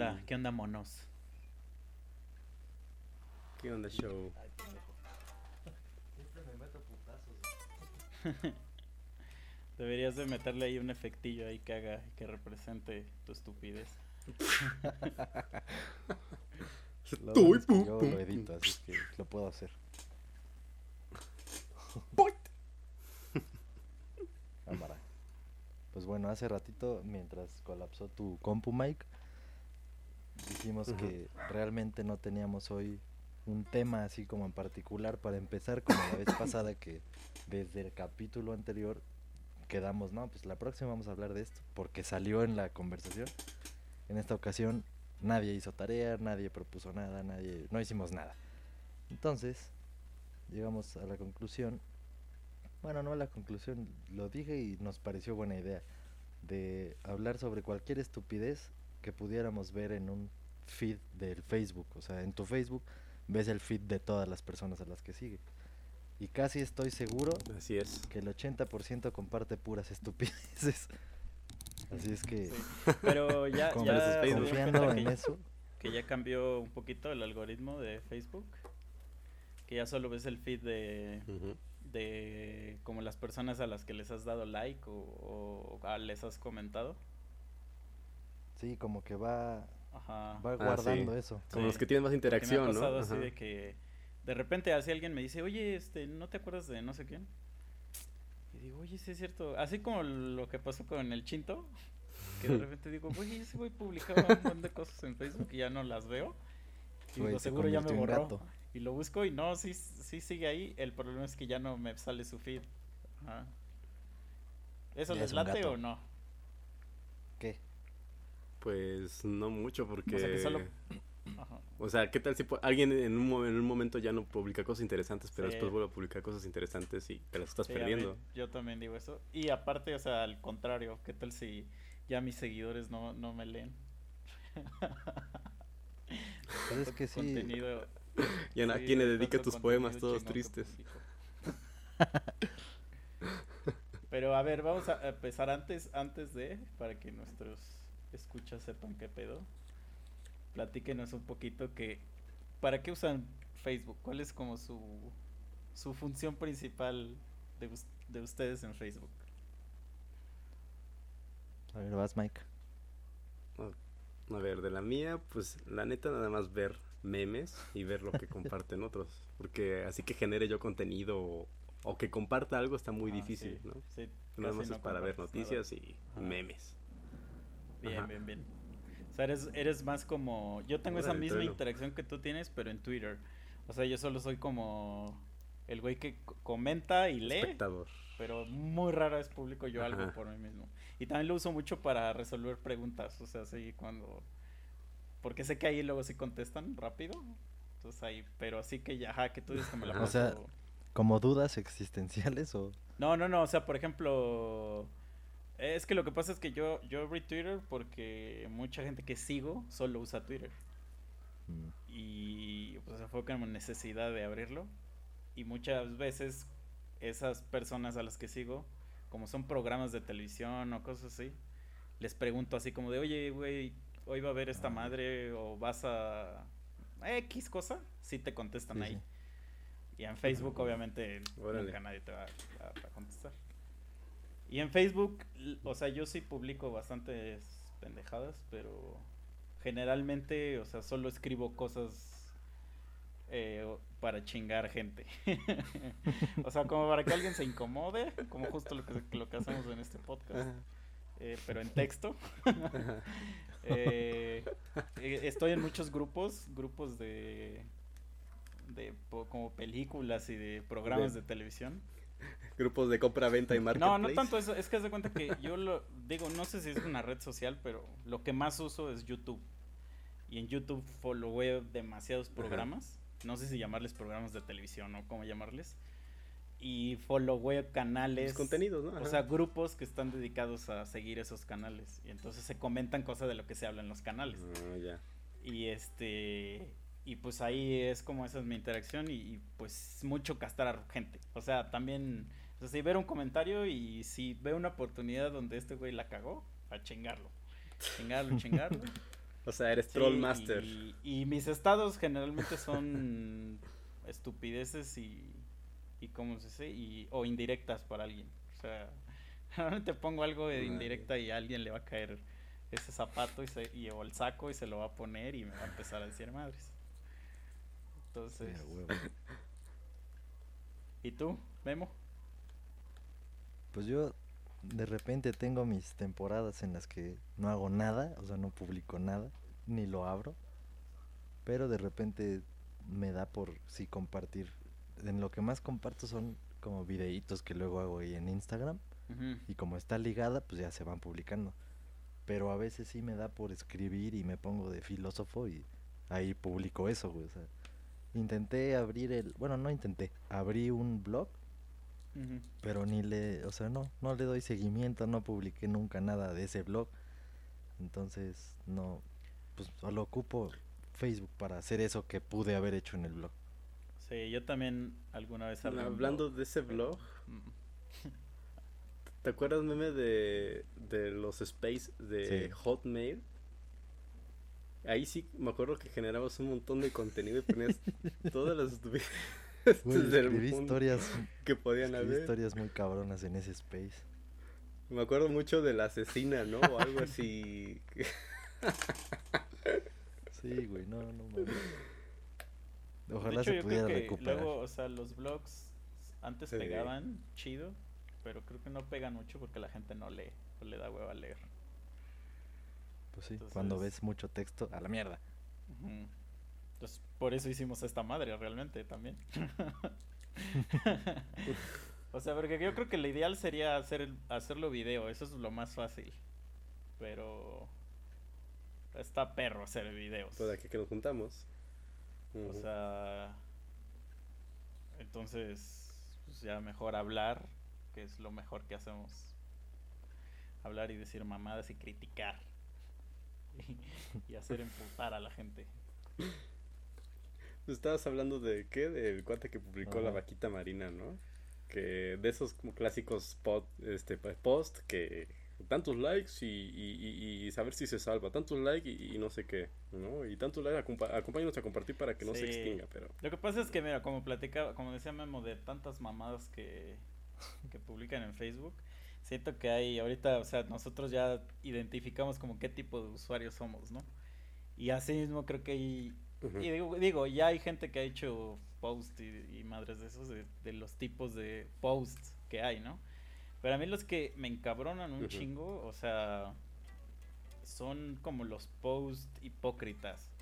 Onda? ¿Qué onda, monos? ¿Qué onda, show? Deberías de meterle ahí un efectillo ahí que haga, que represente tu estupidez. Lo Estoy es que yo lo edito, así que lo puedo hacer. Cámara. Pues bueno, hace ratito, mientras colapsó tu compu, Mike, dijimos que realmente no teníamos hoy un tema así como en particular para empezar, como la vez pasada que desde el capítulo anterior quedamos, no, pues la próxima vamos a hablar de esto, porque salió en la conversación. En esta ocasión nadie hizo tarea, nadie propuso nada, nadie, no hicimos nada. Entonces, llegamos a la conclusión, bueno, no a la conclusión, lo dije y nos pareció buena idea, de hablar sobre cualquier estupidez que pudiéramos ver en un feed del Facebook. O sea, en tu Facebook ves el feed de todas las personas a las que sigue. Y casi estoy seguro Así es. que el 80% comparte puras estupideces. Así es que, Pero ya, con- ya confiando cuenta en que, eso, que ya cambió un poquito el algoritmo de Facebook. Que ya solo ves el feed de, Ujú. de como las personas a las que les has dado like o, o a- les has comentado. Sí, como que va, Ajá. va Ah, guardando sí. eso. Como Sí, los que tienen más interacción, me ha ¿no? así de que de repente así alguien me dice, oye, este, ¿no te acuerdas de no sé quién? Y digo, oye, sí es cierto. Así como lo que pasó con el Chinto, que de repente digo, oye, ese güey publicaba un montón de cosas en Facebook y ya no las veo. Y Güey, digo, se seguro ya me borró. gato. Y lo busco y no, sí, sí sigue ahí. El problema es que ya no me sale su feed. Ajá. ¿Eso Ya les late o no? Pues no mucho porque... O sea, que solo... Ajá. O sea, ¿qué tal si alguien en un, mo- en un momento ya no publica cosas interesantes, pero Sí. después vuelve a publicar cosas interesantes y te las estás Sí, a mí- perdiendo? yo también digo eso. Y aparte, o sea, al contrario, ¿qué tal si ya mis seguidores no, no me leen? Pues es que sí, Contenido. ¿Y a sí, quién le dedicas tus poemas todos tristes? Pero a ver, vamos a empezar antes, antes de, para que nuestros escuchas sepan qué pedo. Platíquenos un poquito que, ¿para qué usan Facebook? ¿Cuál es como su, su función principal de, de ustedes en Facebook? a ver, vas Mike. A ver, de la mía, pues la neta nada más ver memes y ver lo que comparten otros. Porque así que genere yo contenido o, o que comparta algo está muy Ah, difícil, sí, ¿no? sí, Nada casi más no es para ver noticias nada. y memes. Bien, Ajá. bien, bien. O sea, eres, eres más como... Yo tengo esa Órale, misma interacción que tú tienes, pero en Twitter. O sea, yo solo soy como el güey que co- comenta y lee, Espectador. pero muy rara vez publico yo algo Ajá. por mí mismo. Y también lo uso mucho para resolver preguntas, o sea, sí, cuando... Porque sé que ahí luego sí contestan rápido. Entonces ahí, pero así que ya, ajá, que tú dices que me la Ajá. O sea, paso- ¿Como dudas existenciales o...? No, no, no, o sea, por ejemplo, es que lo que pasa es que yo, yo abrí Twitter porque mucha gente que sigo solo usa Twitter. Mm, Y pues fue como necesidad de abrirlo. Y muchas veces esas personas a las que sigo, como son programas de televisión o cosas así, les pregunto así como de, oye, güey, hoy va a haber esta Ah. madre o vas a X cosa, sí te contestan sí, ahí. sí. Y en Facebook, obviamente, Órale. nunca nadie te va a, a contestar. Y en Facebook, o sea, yo sí publico bastantes pendejadas, pero generalmente, o sea, solo escribo cosas eh, para chingar gente. o sea, como para que alguien se incomode, como justo lo que, lo que hacemos en este podcast, eh, pero en texto. Eh, eh, estoy en muchos grupos, grupos de, de como películas y de programas De- de televisión. Grupos de compra, venta y No, marketplace. no tanto eso, es que haz de cuenta que yo lo digo, no sé si es una red social, pero lo que más uso es YouTube. Y en YouTube followeo demasiados Ajá. programas, no sé si llamarles programas de televisión o cómo llamarles. Y followeo canales, Los contenidos, ¿no? o sea, grupos que están dedicados a seguir esos canales. Y entonces se comentan cosas de lo que se habla en los canales. Ah, ya. Y este. Y pues ahí es como esa es mi interacción y, y, pues mucho castrar gente. O sea, también. O sea, si ver un comentario y si veo una oportunidad donde este güey la cagó, a chingarlo. Chingarlo, chingarlo. O sea, eres Sí, troll master. Y, y mis estados generalmente son estupideces y. Y cómo se dice, y, o indirectas para alguien. O sea, realmente pongo algo de indirecta y a alguien le va a caer ese zapato y, se, y o el saco y se lo va a poner y me va a empezar a decir madres. Entonces. ¿y tú, Memo? Pues yo de repente tengo mis temporadas en las que no hago nada, o sea, no publico nada, ni lo abro, pero de repente me da por sí compartir. En lo que más comparto son como videitos que luego hago ahí en Instagram y como está ligada, pues ya se van publicando. Pero a veces sí me da por escribir y me pongo de filósofo y ahí publico eso, güey. O sea, intenté abrir el, bueno, no intenté, abrí un blog pero ni le, o sea, no, no le doy seguimiento, no publiqué nunca nada de ese blog. Entonces, no, pues solo ocupo Facebook para hacer eso que pude haber hecho en el blog. Sí, yo también alguna vez un Hablando blog, de ese blog. ¿te acuerdas, meme, de, de los space de Sí. Hotmail? Ahí sí me acuerdo que generabas un montón de contenido y ponías todas las estupideces del mundo historias, que podían haber. historias muy cabronas en ese space. Me acuerdo mucho de la asesina, ¿no? O algo así. Sí, güey, no, no mames. De Ojalá hecho, se yo pudiera creo que recuperar. luego, o sea, los blogs antes Sí. pegaban chido, pero creo que no pegan mucho porque la gente no lee, o le da hueva a leer. Pues sí, cuando ves mucho texto, a la mierda. Entonces, por eso hicimos esta madre realmente también. o sea, porque yo creo que lo ideal sería hacer el- hacerlo video, eso es lo más fácil. Pero está perro hacer videos. Pues aquí que nos juntamos. O sea, entonces, pues ya mejor hablar, que es lo mejor que hacemos. Hablar y decir mamadas y criticar. Y, y hacer emputar a la gente. Estabas hablando de qué? Del cuate que publicó la vaquita marina, ¿no? Que de esos como clásicos pot, este, pa- post que tantos likes y, y, y- y saber si se salva, tantos likes y, y no sé qué, ¿no? Y tantos likes, acompa- acompáñanos a compartir para que no se extinga, pero... Lo que pasa es que, mira, como platicaba, como decía Memo, de tantas mamadas que, que publican en Facebook, siento que hay ahorita, o sea, nosotros ya identificamos como qué tipo de usuarios somos, ¿no? Y así mismo creo que hay, y digo, digo, ya hay gente que ha hecho posts y, y madres de esos, de, de los tipos de posts que hay, ¿no? Pero a mí los que me encabronan un chingo, o sea, son como los posts hipócritas.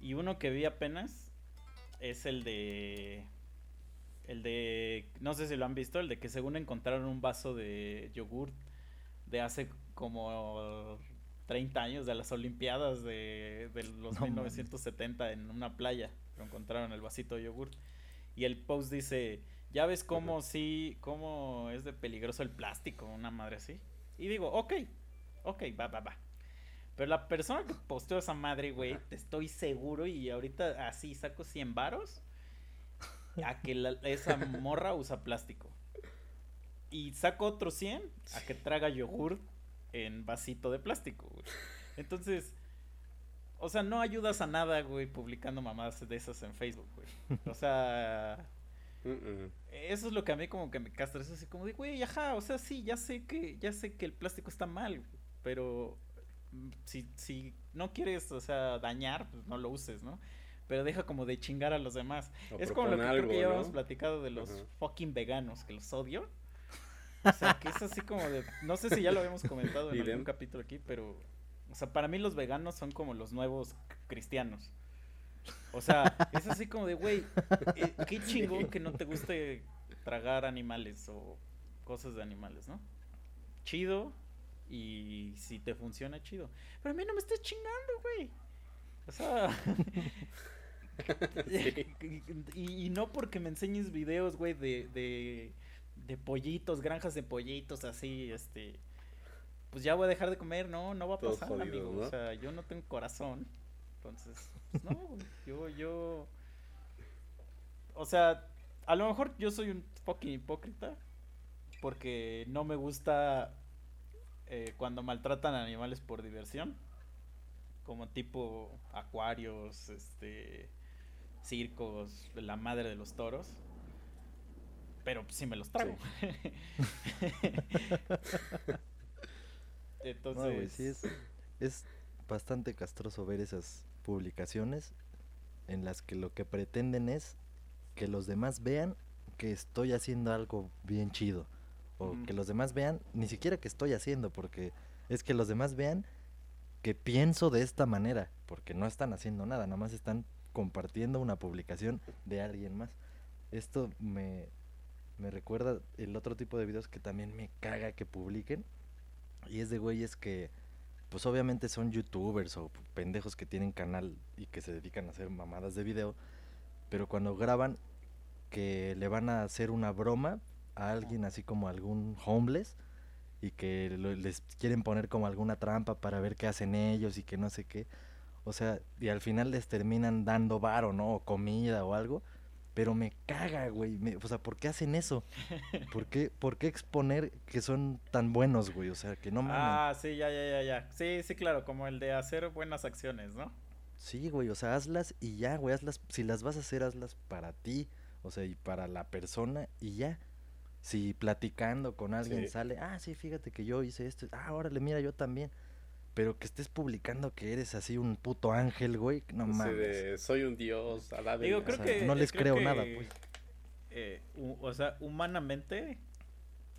Y uno que vi apenas es el de. El de. No sé si lo han visto, el de que según encontraron un vaso de yogurt de hace como 30 años de las Olimpiadas de, de los No mames. 1970 en una playa. Lo encontraron el vasito de yogurt. Y el post dice: Ya ves cómo sí, cómo es de peligroso el plástico, una madre así. Y digo, ok, ok, va, va, va. Pero la persona que posteó esa madre, güey, estoy seguro y ahorita así saco 100 varos a que la- esa morra usa plástico. Y saco otros 100 a que traga yogur en vasito de plástico, güey. Entonces, o sea, no ayudas a nada, güey, publicando mamadas de esas en Facebook, güey. O sea, eso es lo que a mí como que me castra, es así como de, güey, ajá, o sea, sí, ya sé que, ya sé que el plástico está mal, pero mm, si, si no quieres, o sea, dañar, pues no lo uses, ¿no? Pero deja como de chingar a los demás. O es como lo que propon creo que ya algo, habíamos platicado de los Ajá. fucking veganos, que los odio. O sea, que es así como de, no sé si ya lo habíamos comentado en algún capítulo aquí, pero, o sea, para mí los veganos son como los nuevos cristianos. O sea, es así como de, güey, eh, qué chingón que no te guste tragar animales o cosas de animales, ¿no? Chido. Y si te funciona, chido. Pero a mí no me estés chingando, güey. O sea. y, y no porque me enseñes videos, güey, de, de, de pollitos, granjas de pollitos, así, este. Pues ya voy a dejar de comer, no, no va a pasar, amigo. ¿no? O sea, yo no tengo corazón. Entonces, pues no, güey, yo, yo. O sea, a lo mejor yo soy un fucking hipócrita. Porque no me gusta eh, cuando maltratan a animales por diversión. Como tipo acuarios, este. Circos, la madre de los toros. Pero sí me los trago. Entonces. No, güey, sí es, es bastante castroso ver esas publicaciones en las que lo que pretenden es que los demás vean que estoy haciendo algo bien chido. O que los demás vean, ni siquiera que estoy haciendo, porque es que los demás vean que pienso de esta manera, porque no están haciendo nada, nada más están compartiendo una publicación de alguien más. Esto me, me recuerda el otro tipo de videos que también me caga que publiquen. Y es de güeyes que, pues obviamente son youtubers o pendejos que tienen canal y que se dedican a hacer mamadas de video. Pero cuando graban que le van a hacer una broma a alguien así como algún homeless y que les quieren poner como alguna trampa para ver qué hacen ellos y que no sé qué. O sea, y al final les terminan dando varo, ¿no? O comida o algo. Pero me caga, güey. me- o sea, ¿por qué hacen eso? ¿Por qué, ¿Por qué exponer que son tan buenos, güey? O sea, que no mames. Ah, sí, ya, ya, ya, ya. Sí, sí, claro, como el de hacer buenas acciones, ¿no? Sí, güey, o sea, hazlas y ya, güey, hazlas, si las vas a hacer, hazlas para ti, o sea, y para la persona y ya. Si platicando con alguien Sí. sale, ah, sí, fíjate que yo hice esto, ah, órale, mira, yo también. Pero que estés publicando que eres así un puto ángel, güey, no Así mames. de, soy un dios, alábenme". Digo, creo sea, que. no les creo nada, que, pues. eh, o sea, humanamente,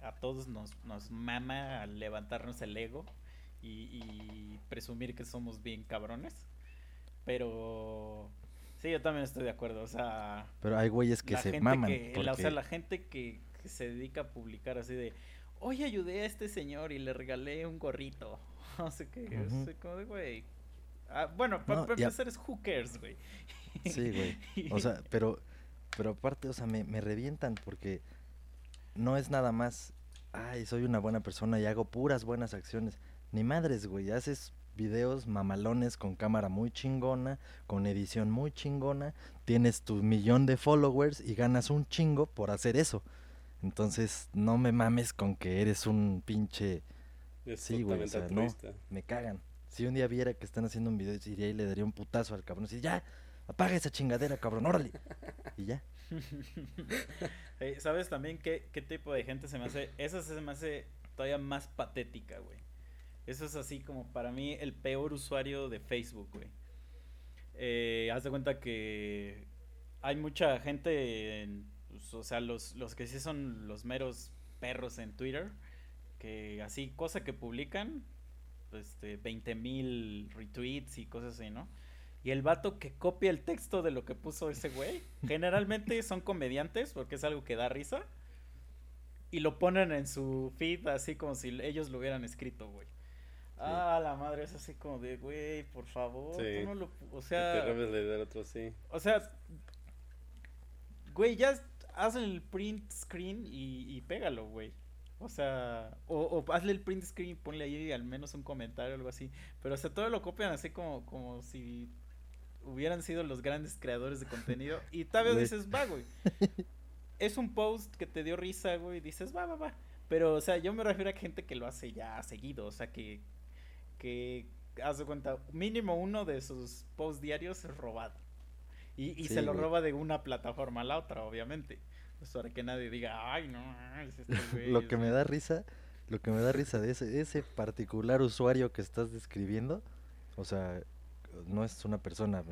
a todos nos, nos mama levantarnos el ego y, y presumir que somos bien cabrones. Pero. Sí, yo también estoy de acuerdo. O sea. Pero hay güeyes que la se gente maman. que- la- o sea, la gente que, que se dedica a publicar así de. Oye, ayudé a este señor y le regalé un gorrito. No sé qué. o Ujú. sea, como de, güey. Ah, bueno, para No, y a- empezar es who cares, güey. Sí, güey. O sea, pero, pero aparte, o sea, me, me revientan porque no es nada más, ay, soy una buena persona y hago puras buenas acciones. Ni madres, güey. Haces videos mamalones con cámara muy chingona, con edición muy chingona, tienes tu millón de followers y ganas un chingo por hacer eso. Entonces, no me mames con que eres un pinche... Es Sí, güey, o totalmente sea, no, me cagan. Si un día viera que están haciendo un video, iría y le daría un putazo al cabrón. Y ya, apaga esa chingadera, cabrón, órale. Y ya. ¿Sabes también qué, qué tipo de gente se me hace? Esa se me hace todavía más patética, güey. Eso es así como para mí el peor usuario de Facebook, güey. Eh, haz de cuenta que hay mucha gente, en- pues, o sea, los, los que sí son los meros perros en Twitter, que así, cosa que publican, este, 20 mil retweets y cosas así, ¿no? Y el vato que copia el texto de lo que puso ese güey, generalmente son comediantes porque es algo que da risa. Y lo ponen en su feed así como si ellos lo hubieran escrito, güey. Ah, la madre es así como de, güey, por favor, Sí. tú no lo... O sea, te otro, sí. o sea, güey, ya haz el print screen y, y pégalo, güey. O sea, o, o hazle el print screen y ponle ahí al menos un comentario o algo así. Pero o sea, todo lo copian así como, como si hubieran sido los grandes creadores de contenido. Y Güey. dices, va, güey. Es un post que te dio risa, güey. y Dices, va, va, va. Pero, o sea, yo me refiero a gente que lo hace ya seguido. O sea, que, que haz de cuenta, mínimo uno de sus posts diarios es robado. Y, y Sí, se lo güey. roba de una plataforma a la otra, obviamente. Pues para que nadie diga, ay, no, es este güey, lo que me un-". da risa, lo que me da risa de ese, ese particular usuario que estás describiendo, o sea, no es una persona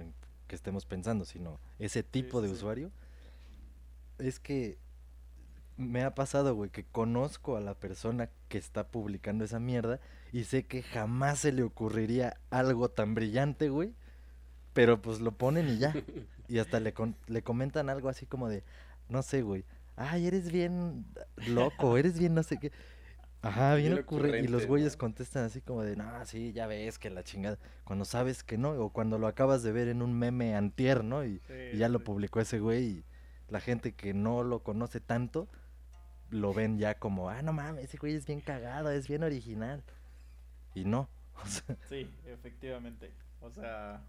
que estemos pensando, sino ese tipo sí, de sí. usuario, es que me ha pasado, güey, que conozco a la persona que está publicando esa mierda y sé que jamás se le ocurriría algo tan brillante, güey, pero pues lo ponen y ya. Y hasta le, con- le comentan algo así como de, no sé, güey, ay, eres bien loco, eres bien no sé qué. Ajá, bien, ocurre. Y los güeyes ¿no? contestan así como de, no, sí, ya ves que la chingada. Cuando sabes que no, o cuando lo acabas de ver en un meme antier, ¿no? Y, y ya lo publicó ese güey y la gente que no lo conoce tanto lo ven ya como, ah, no mames, ese güey es bien cagado, es bien original. Y no. O sea, Sí, efectivamente. O sea,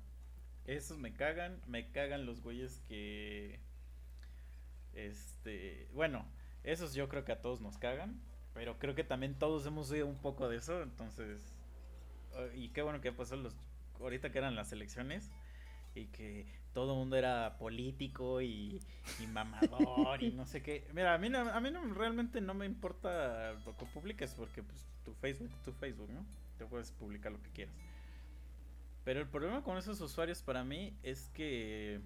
esos me cagan. Me cagan los güeyes que. Este. Bueno, esos yo creo que a todos nos cagan. Pero creo que también todos hemos oído un poco de eso. Entonces. eh, Y qué bueno que pasó los. Ahorita que eran las elecciones. Y que todo el mundo era político y, mamador y no sé qué. Mira, a mí, no, a mí no, realmente no me importa lo que publiques porque pues tu Facebook, tu Facebook, ¿no? Te puedes publicar lo que quieras. Pero el problema con esos usuarios para mí es que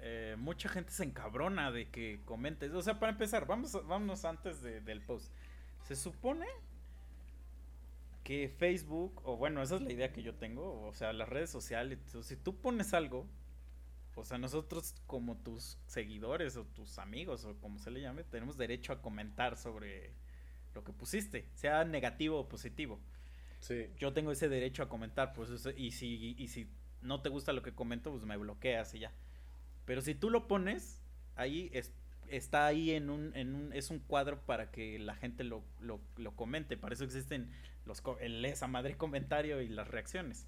eh, mucha gente se encabrona de que comentes. O sea, para empezar, vamos, vámonos antes de- del post. Se supone que Facebook, o bueno, esa es la idea que yo tengo, o sea, las redes sociales, si tú pones algo, o sea, nosotros como tus seguidores o tus amigos o como se le llame, tenemos derecho a comentar sobre lo que pusiste, sea negativo o positivo Sí. yo tengo ese derecho a comentar, pues y si y si no te gusta lo que comento, pues me bloqueas y ya. Pero si tú lo pones, ahí es, está ahí en un, en un, es un cuadro para que la gente lo, lo, lo comente. Para eso existen los el esa madre comentario y las reacciones.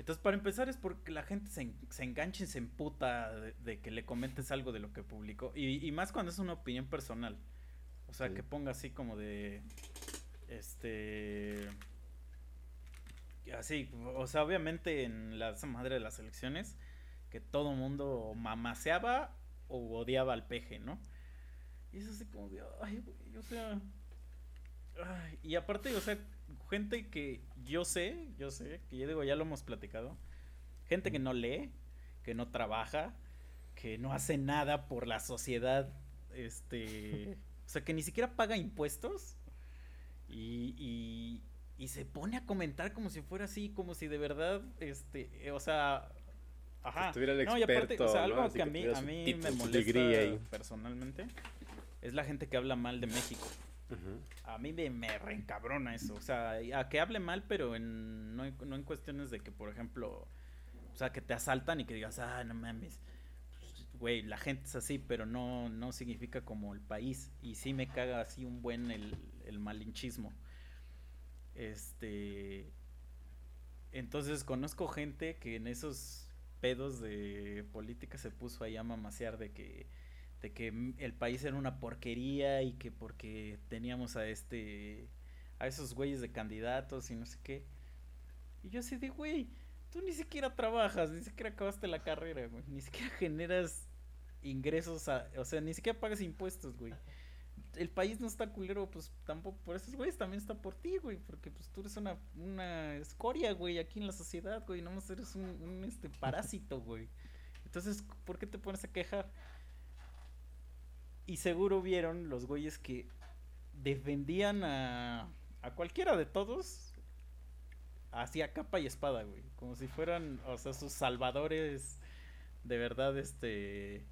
Entonces, para empezar es porque la gente se, en- se engancha y se emputa de, de que le comentes algo de lo que publicó. Y, y más cuando es una opinión personal. O sea, Sí. que ponga así como de. Este. Así, o sea, obviamente en la esa madre de las elecciones, que todo mundo mamaseaba o odiaba al peje, ¿no? Y es así como de, ay, güey, o sea. ay, y aparte, o sea, gente que yo sé, yo sé, que yo digo, ya lo hemos platicado, gente que no lee, que no trabaja, que no hace nada por la sociedad, este, o sea, que ni siquiera paga impuestos y, y, y se pone a comentar como si fuera así, como si de verdad, este, o sea, ajá. estuviera el no, y aparte, o sea, algo que a mí, a mí me molesta personalmente es la gente que habla mal de México. A mí me, me reencabrona eso. O sea, a que hable mal, pero en, no, en, no en cuestiones de que, por ejemplo, o sea, que te asaltan y que digas, ah, no mames. Pues, Güey, la gente es así, pero no, no significa como el país. Y sí me caga así un buen el, el malinchismo. Este. Entonces conozco gente que en esos pedos de política se puso a mamasear de que de que el país era una porquería y que porque teníamos a este a esos güeyes de candidatos y no sé qué. Y yo así de, güey, tú ni siquiera trabajas, ni siquiera acabaste la carrera, güey, ni siquiera generas ingresos, a- o sea, ni siquiera pagas impuestos, güey. El país no está culero, pues tampoco por esos güeyes también está por ti, güey, porque pues tú eres una, una escoria, güey, aquí en la sociedad, güey, nomás eres un, un este parásito, güey. Entonces, ¿por qué te pones a quejar? Y seguro vieron los güeyes que defendían a, a cualquiera de todos hacia capa y espada, güey. Como si fueran, o sea, sus salvadores de verdad, este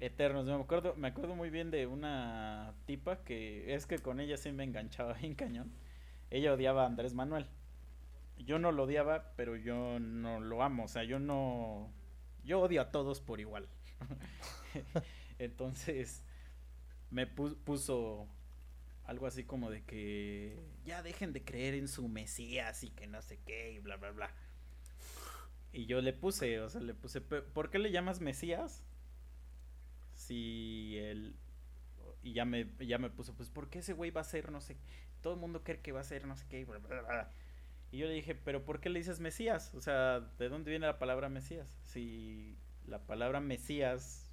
eternos. Me acuerdo, me acuerdo muy bien de una tipa que es que con ella sí me enganchaba bien cañón. Ella odiaba a Andrés Manuel. Yo no lo odiaba, pero yo no lo amo. O sea, yo no. Yo odio a todos por igual. Entonces, me pu- puso algo así como de que ya dejen de creer en su Mesías y que no sé qué y bla, bla, bla. Y yo le puse, o sea, le puse, "Pe- ¿por qué le llamas Mesías? Si él... Y ya me, ya me puso, pues, ¿por qué ese güey va a ser, no sé, todo el mundo cree que va a ser, no sé qué, y bla, bla, bla"? Y yo le dije, ¿pero por qué le dices Mesías? O sea, ¿de dónde viene la palabra Mesías? Si la palabra Mesías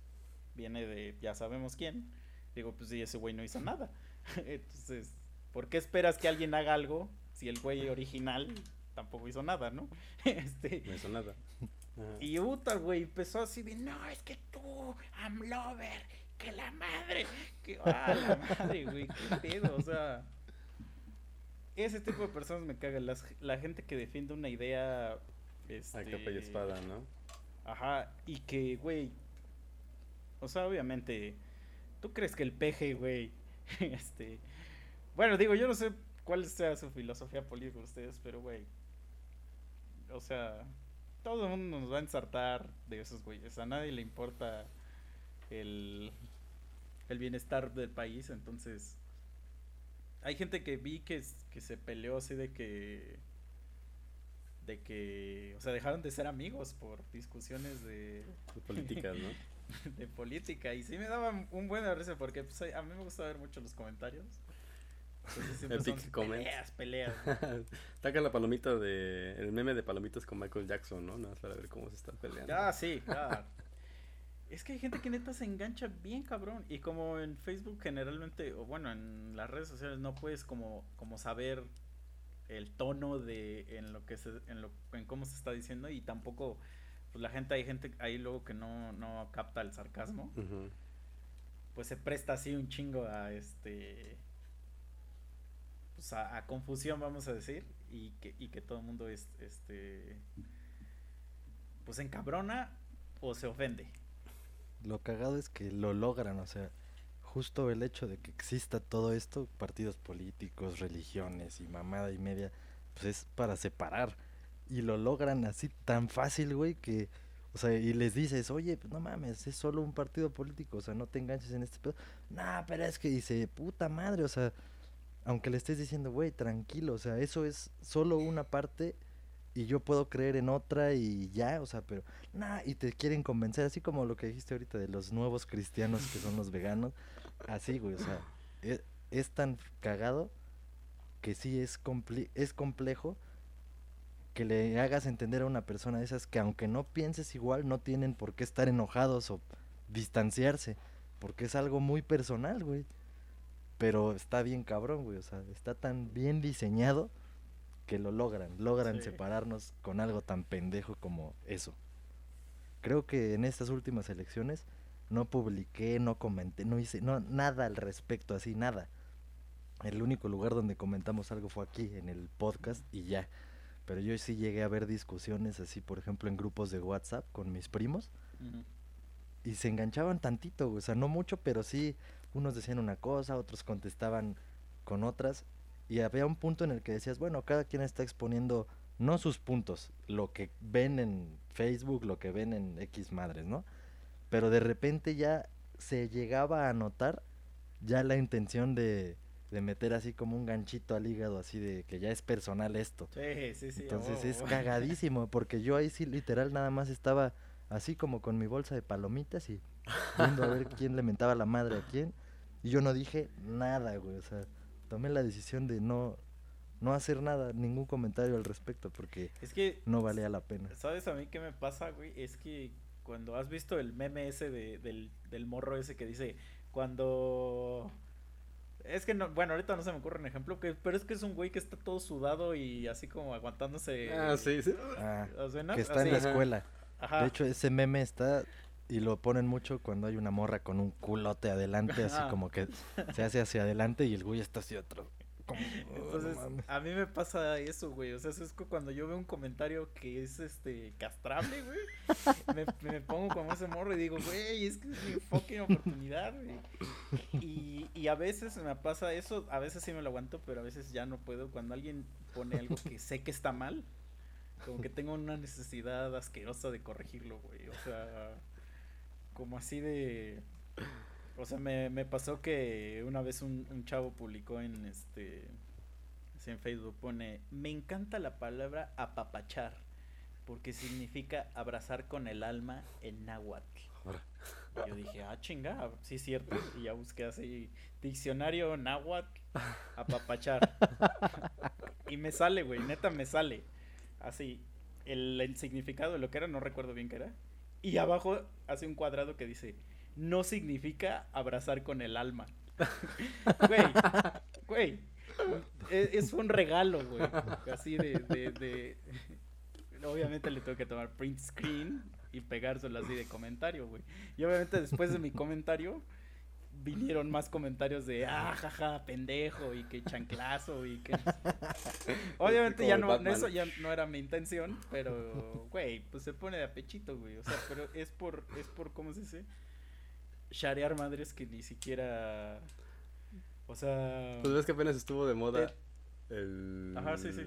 viene de ya sabemos quién. Digo, pues sí, ese güey no hizo nada. Entonces, ¿por qué esperas que alguien haga algo si el güey original tampoco hizo nada, no? Este, No hizo nada. Ajá. y Uta, güey, empezó así de, no, es que I'm lover, que la madre, que ah, la madre, güey, qué pedo, o sea. Ese tipo de personas me cagan, las, la gente que defiende una idea, este... A capa y espada, ¿no? Ajá, y que, güey, O sea, obviamente, ¿tú crees que el peje, güey, este... Bueno, digo, yo no sé cuál sea su filosofía política de ustedes, pero, güey, o sea, todo el mundo nos va a ensartar de esos güeyes. A nadie le importa el, el bienestar del país, entonces... Hay gente que vi que, que se peleó así de que... De que... O sea, dejaron de ser amigos por discusiones de... De políticas, ¿no? de política. Y sí me daba un buen risa porque pues, a mí me gusta ver mucho los comentarios. Epic son comments. peleas, peleas. Saca la palomita de. El meme de palomitas con Michael Jackson, ¿no? Nada más para ver cómo se están peleando. Ah, sí, claro. Es que hay gente que neta se engancha bien cabrón. Y como en Facebook generalmente, o bueno, en las redes sociales no puedes como, como saber el tono de en lo que se, en lo, en cómo se está diciendo y tampoco pues la gente hay gente ahí luego que no, no capta el sarcasmo pues se presta así un chingo a este pues a, a confusión vamos a decir y que, y que todo el mundo es este pues encabrona o se ofende Lo cagado es que lo logran, o sea, justo el hecho de que exista todo esto, partidos políticos, religiones y mamada y media, pues es para separar. Y lo logran así tan fácil, güey, que, o sea, y les dices, oye, no mames, es solo un partido político, o sea, no te enganches en este pedo. Nah, pero es que dice, puta madre, o sea, aunque le estés diciendo, güey, tranquilo, o sea, eso es solo una parte y yo puedo creer en otra y ya, o sea, pero, nah, y te quieren convencer, así como lo que dijiste ahorita de los nuevos cristianos que son los veganos, así, güey, o sea, es, es tan cagado que sí es, es complejo que le hagas entender a una persona de esas que aunque no pienses igual, no tienen por qué estar enojados o distanciarse, porque es algo muy personal, güey. Pero está bien cabrón, güey, o sea, está tan bien diseñado que lo logran, logran Sí. separarnos con algo tan pendejo como eso. Creo que en estas últimas elecciones no publiqué, no comenté, no hice no, nada al respecto, así, nada. El único lugar donde comentamos algo fue aquí, en el podcast, y ya. Pero yo sí llegué a ver discusiones así, por ejemplo, en grupos de WhatsApp con mis primos, y se enganchaban tantito, o sea, no mucho, pero sí, unos decían una cosa, otros contestaban con otras, y había un punto en el que decías, bueno, cada quien está exponiendo no sus puntos, lo que ven en Facebook, lo que ven en X madres, ¿no? Pero de repente ya se llegaba a notar ya la intención de, de meter así como un ganchito al hígado, así de que ya es personal esto. sí sí sí Entonces huevo, es cagadísimo, porque yo ahí sí literal nada más estaba así como con mi bolsa de palomitas y viendo a ver quién le mentaba la madre a quién. Y yo no dije nada, güey. O sea, tomé la decisión de no, no hacer nada, ningún comentario al respecto, porque es que no valía la pena. ¿Sabes a mí qué me pasa, güey? Es que cuando has visto el meme ese de, del, del morro ese que dice, cuando... Es que no, bueno, ahorita no se me ocurre un ejemplo, que, pero es que es un güey que está todo sudado y así como aguantándose... Ah, sí, sí. Ah, que está en la escuela. Ajá. De hecho, ese meme está y lo ponen mucho cuando hay una morra con un culote adelante, así como que se hace hacia adelante y el güey está hacia. Como, "Oh, Entonces, mames". a mí me pasa eso, güey. O sea, eso es cu- cuando yo veo un comentario que es este castrable, güey. me, me pongo como ese morro y digo, güey, es que es mi fucking oportunidad, güey. Y, y a veces me pasa eso, a veces sí me lo aguanto, pero a veces ya no puedo. Cuando alguien pone algo que sé que está mal, como que tengo una necesidad asquerosa de corregirlo, güey. O sea, como así de. O sea, me, me pasó que una vez un, un chavo publicó en este en Facebook pone, "Me encanta la palabra apapachar porque significa abrazar con el alma en náhuatl." Y yo dije, "Ah, chinga, sí es cierto." Y ya busqué así diccionario náhuatl apapachar. y me sale, güey, neta me sale. Así el, el significado de lo que era, no recuerdo bien qué era. Y abajo hace un cuadrado que dice, no significa abrazar con el alma. Güey, güey, es, es un regalo, güey. Así de, de, de- Obviamente le tengo que tomar print screen y pegárselo así de comentario, güey. Y obviamente después de mi comentario vinieron más comentarios de ah, jaja, pendejo y que chanclazo y que obviamente ya no eso ya no era mi intención, pero güey, pues se pone de apechito, güey, o sea, pero es por es por cómo se dice? sharear madres que ni siquiera. O sea. Pues ves que apenas estuvo de moda el. Ajá, sí, sí.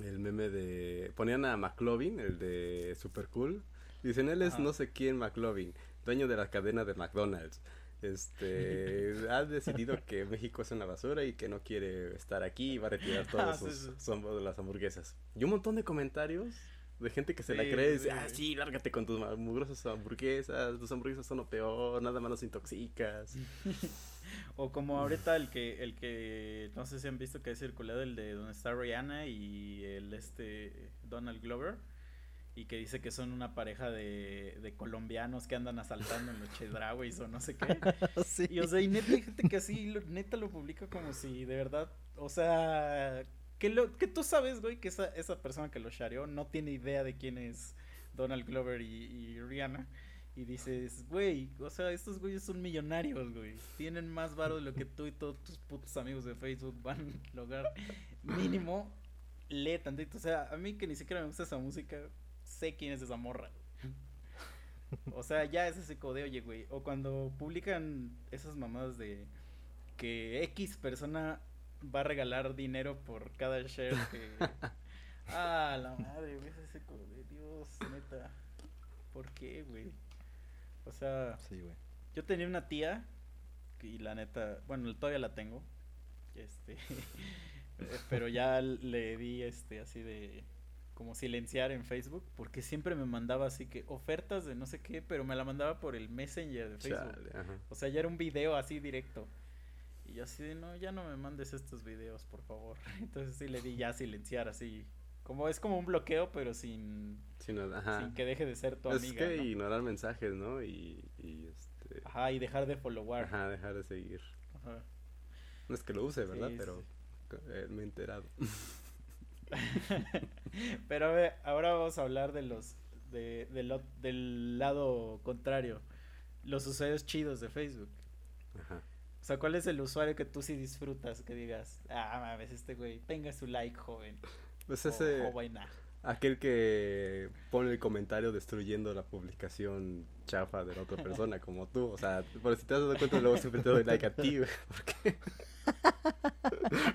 El meme de. Ponían a McLovin, el de Super Cool. Dicen, él es Ajá. no sé quién McLovin, dueño de la cadena de McDonald's. Este ha decidido que México es una basura y que no quiere estar aquí y va a retirar Ah, todas sí, sus sí. las hamburguesas. Y un montón de comentarios de gente que se la cree y dice, ah, sí, lárgate con tus mugrosas hamburguesas, tus hamburguesas son lo peor, nada más nos intoxicas. O como ahorita el que, el que, no sé si han visto que ha circulado el de donde está Rihanna y el este Donald Glover. Y que dice que son una pareja de, de colombianos que andan asaltando en los chedrauis o no sé qué. sí. Y o sea, y neta hay gente que así, lo- neta lo publica como si de verdad, o sea, que, lo, que tú sabes, güey, que esa, esa persona que lo shareó no tiene idea de quién es Donald Glover y, y Rihanna. Y dices, güey, o sea, estos güeyes son millonarios, güey. Tienen más varo de lo que tú y todos tus putos amigos de Facebook van a lograr. Mínimo, lee tantito. O sea, a mí que ni siquiera me gusta esa música, sé quién es esa morra. O sea, ya es ese code, oye, güey. O cuando publican esas mamadas de que X persona va a regalar dinero por cada share que. Ah, la madre, güey, es ese code, Dios, neta. ¿Por qué, güey? O sea, Sí, güey. yo tenía una tía y la neta, bueno, todavía la tengo. Este, eh, pero ya le di este así de como silenciar en Facebook porque siempre me mandaba así que ofertas de no sé qué, pero me la mandaba por el Messenger de Facebook. Chale. O sea, ya era un video así directo. Y yo así de, no, ya no me mandes estos videos, por favor. Entonces sí le di ya silenciar así. Como es como un bloqueo, pero sin, Sí, no, ajá. sin que deje de ser tu es amiga. que ¿no? ignorar mensajes, ¿no? Y, y este... Ajá, y dejar de followar. Ajá, dejar de seguir. Ajá. No es que lo use, ¿verdad? Sí, Pero eh, me he enterado. Pero a ver, ahora vamos a hablar de los de, de lo- del lado contrario, los usuarios chidos de Facebook. Ajá. O sea, ¿cuál es el usuario que tú sí disfrutas? Que digas, ah, mames, este güey, tenga su like, joven. Pues o ese... ah". Aquel que pone el comentario destruyendo la publicación chafa de la otra persona, como tú. O sea, por si te has dado cuenta, luego siempre te doy like a ti, güey. Porque,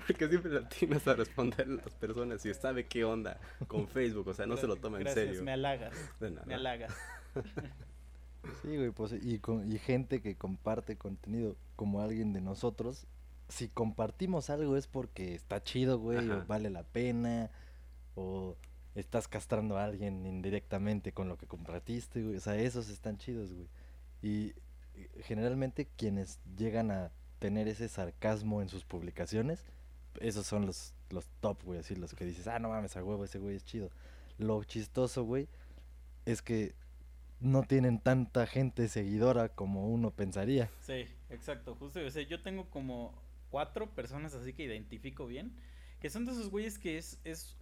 porque siempre le atinas a responder a las personas y sabe qué onda con Facebook. O sea, no se lo toma en Gracias, serio. me halagas, De nada. me halagas. Sí, güey, pues y, con, y gente que comparte contenido como alguien de nosotros, si compartimos algo es porque está chido, güey, o vale la pena, o estás castrando a alguien indirectamente con lo que compartiste, güey, o sea, esos están chidos, güey. Y eh, generalmente quienes llegan a tener ese sarcasmo en sus publicaciones, esos son los, los top, güey, así los que dices, ah, no mames, a huevo, ese güey es chido. Lo chistoso, güey, es que no tienen tanta gente seguidora como uno pensaría. Sí, exacto, justo. O sea, yo tengo como cuatro personas así que identifico bien, que son de esos güeyes que es, es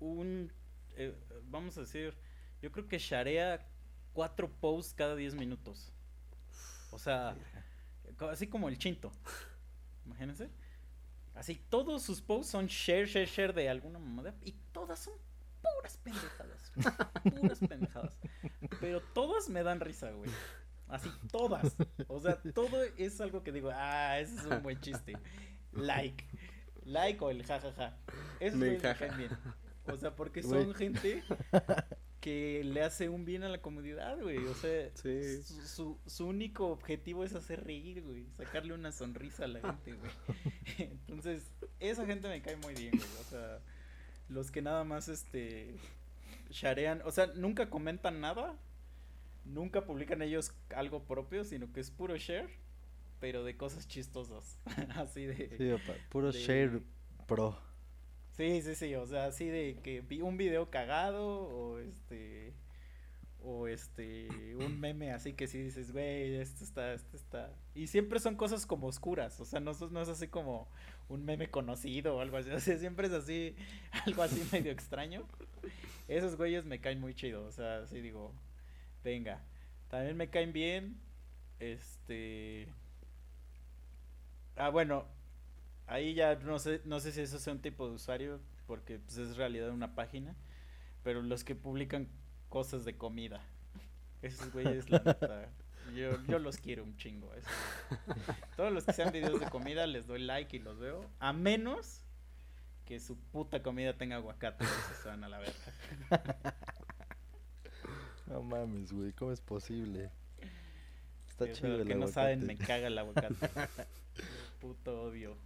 un, eh, vamos a decir, yo creo que sharea cuatro posts cada diez minutos. O sea, así como el chinto. Imagínense. Así, todos sus posts son share, share, share de alguna mamada y todas son puras pendejadas. Puras pendejadas. Pero todas me dan risa, güey. Así, todas. O sea, todo es algo que digo, ah, ese es un buen chiste. Like. Like o el jajaja. Eso Me me encaja. cae bien. O sea, porque son gente que le hace un bien a la comunidad, güey. O sea, Sí. su, su, su único objetivo es hacer reír, güey. Sacarle una sonrisa a la gente, güey. Entonces, esa gente me cae muy bien, güey. O sea, los que nada más, este, sharean, o sea, nunca comentan nada, nunca publican ellos algo propio, sino que es puro share, pero de cosas chistosas. así de... Sí, opa, puro de- share pro. Sí, sí, sí, o sea, así de que vi un video cagado o este o este un meme así que sí dices, güey, esto está esto está y siempre son cosas como oscuras, o sea, no, no es así como un meme conocido o algo así, o sea, siempre es así algo así medio extraño. Esos güeyes me caen muy chido, o sea, así digo, venga. También me caen bien este Ah, bueno, Ahí ya no sé, no sé si eso sea un tipo de usuario, porque pues, es realidad una página, pero los que publican cosas de comida. Esos güeyes, la neta, Yo, yo los quiero un chingo. eso. Todos los que sean videos de comida les doy like y los veo. A menos que su puta comida tenga aguacate. Esos se van a la verga. No mames, güey, ¿cómo es posible? Está Eso, chido el que no aguacate. saben, me caga el aguacate. Puto odio.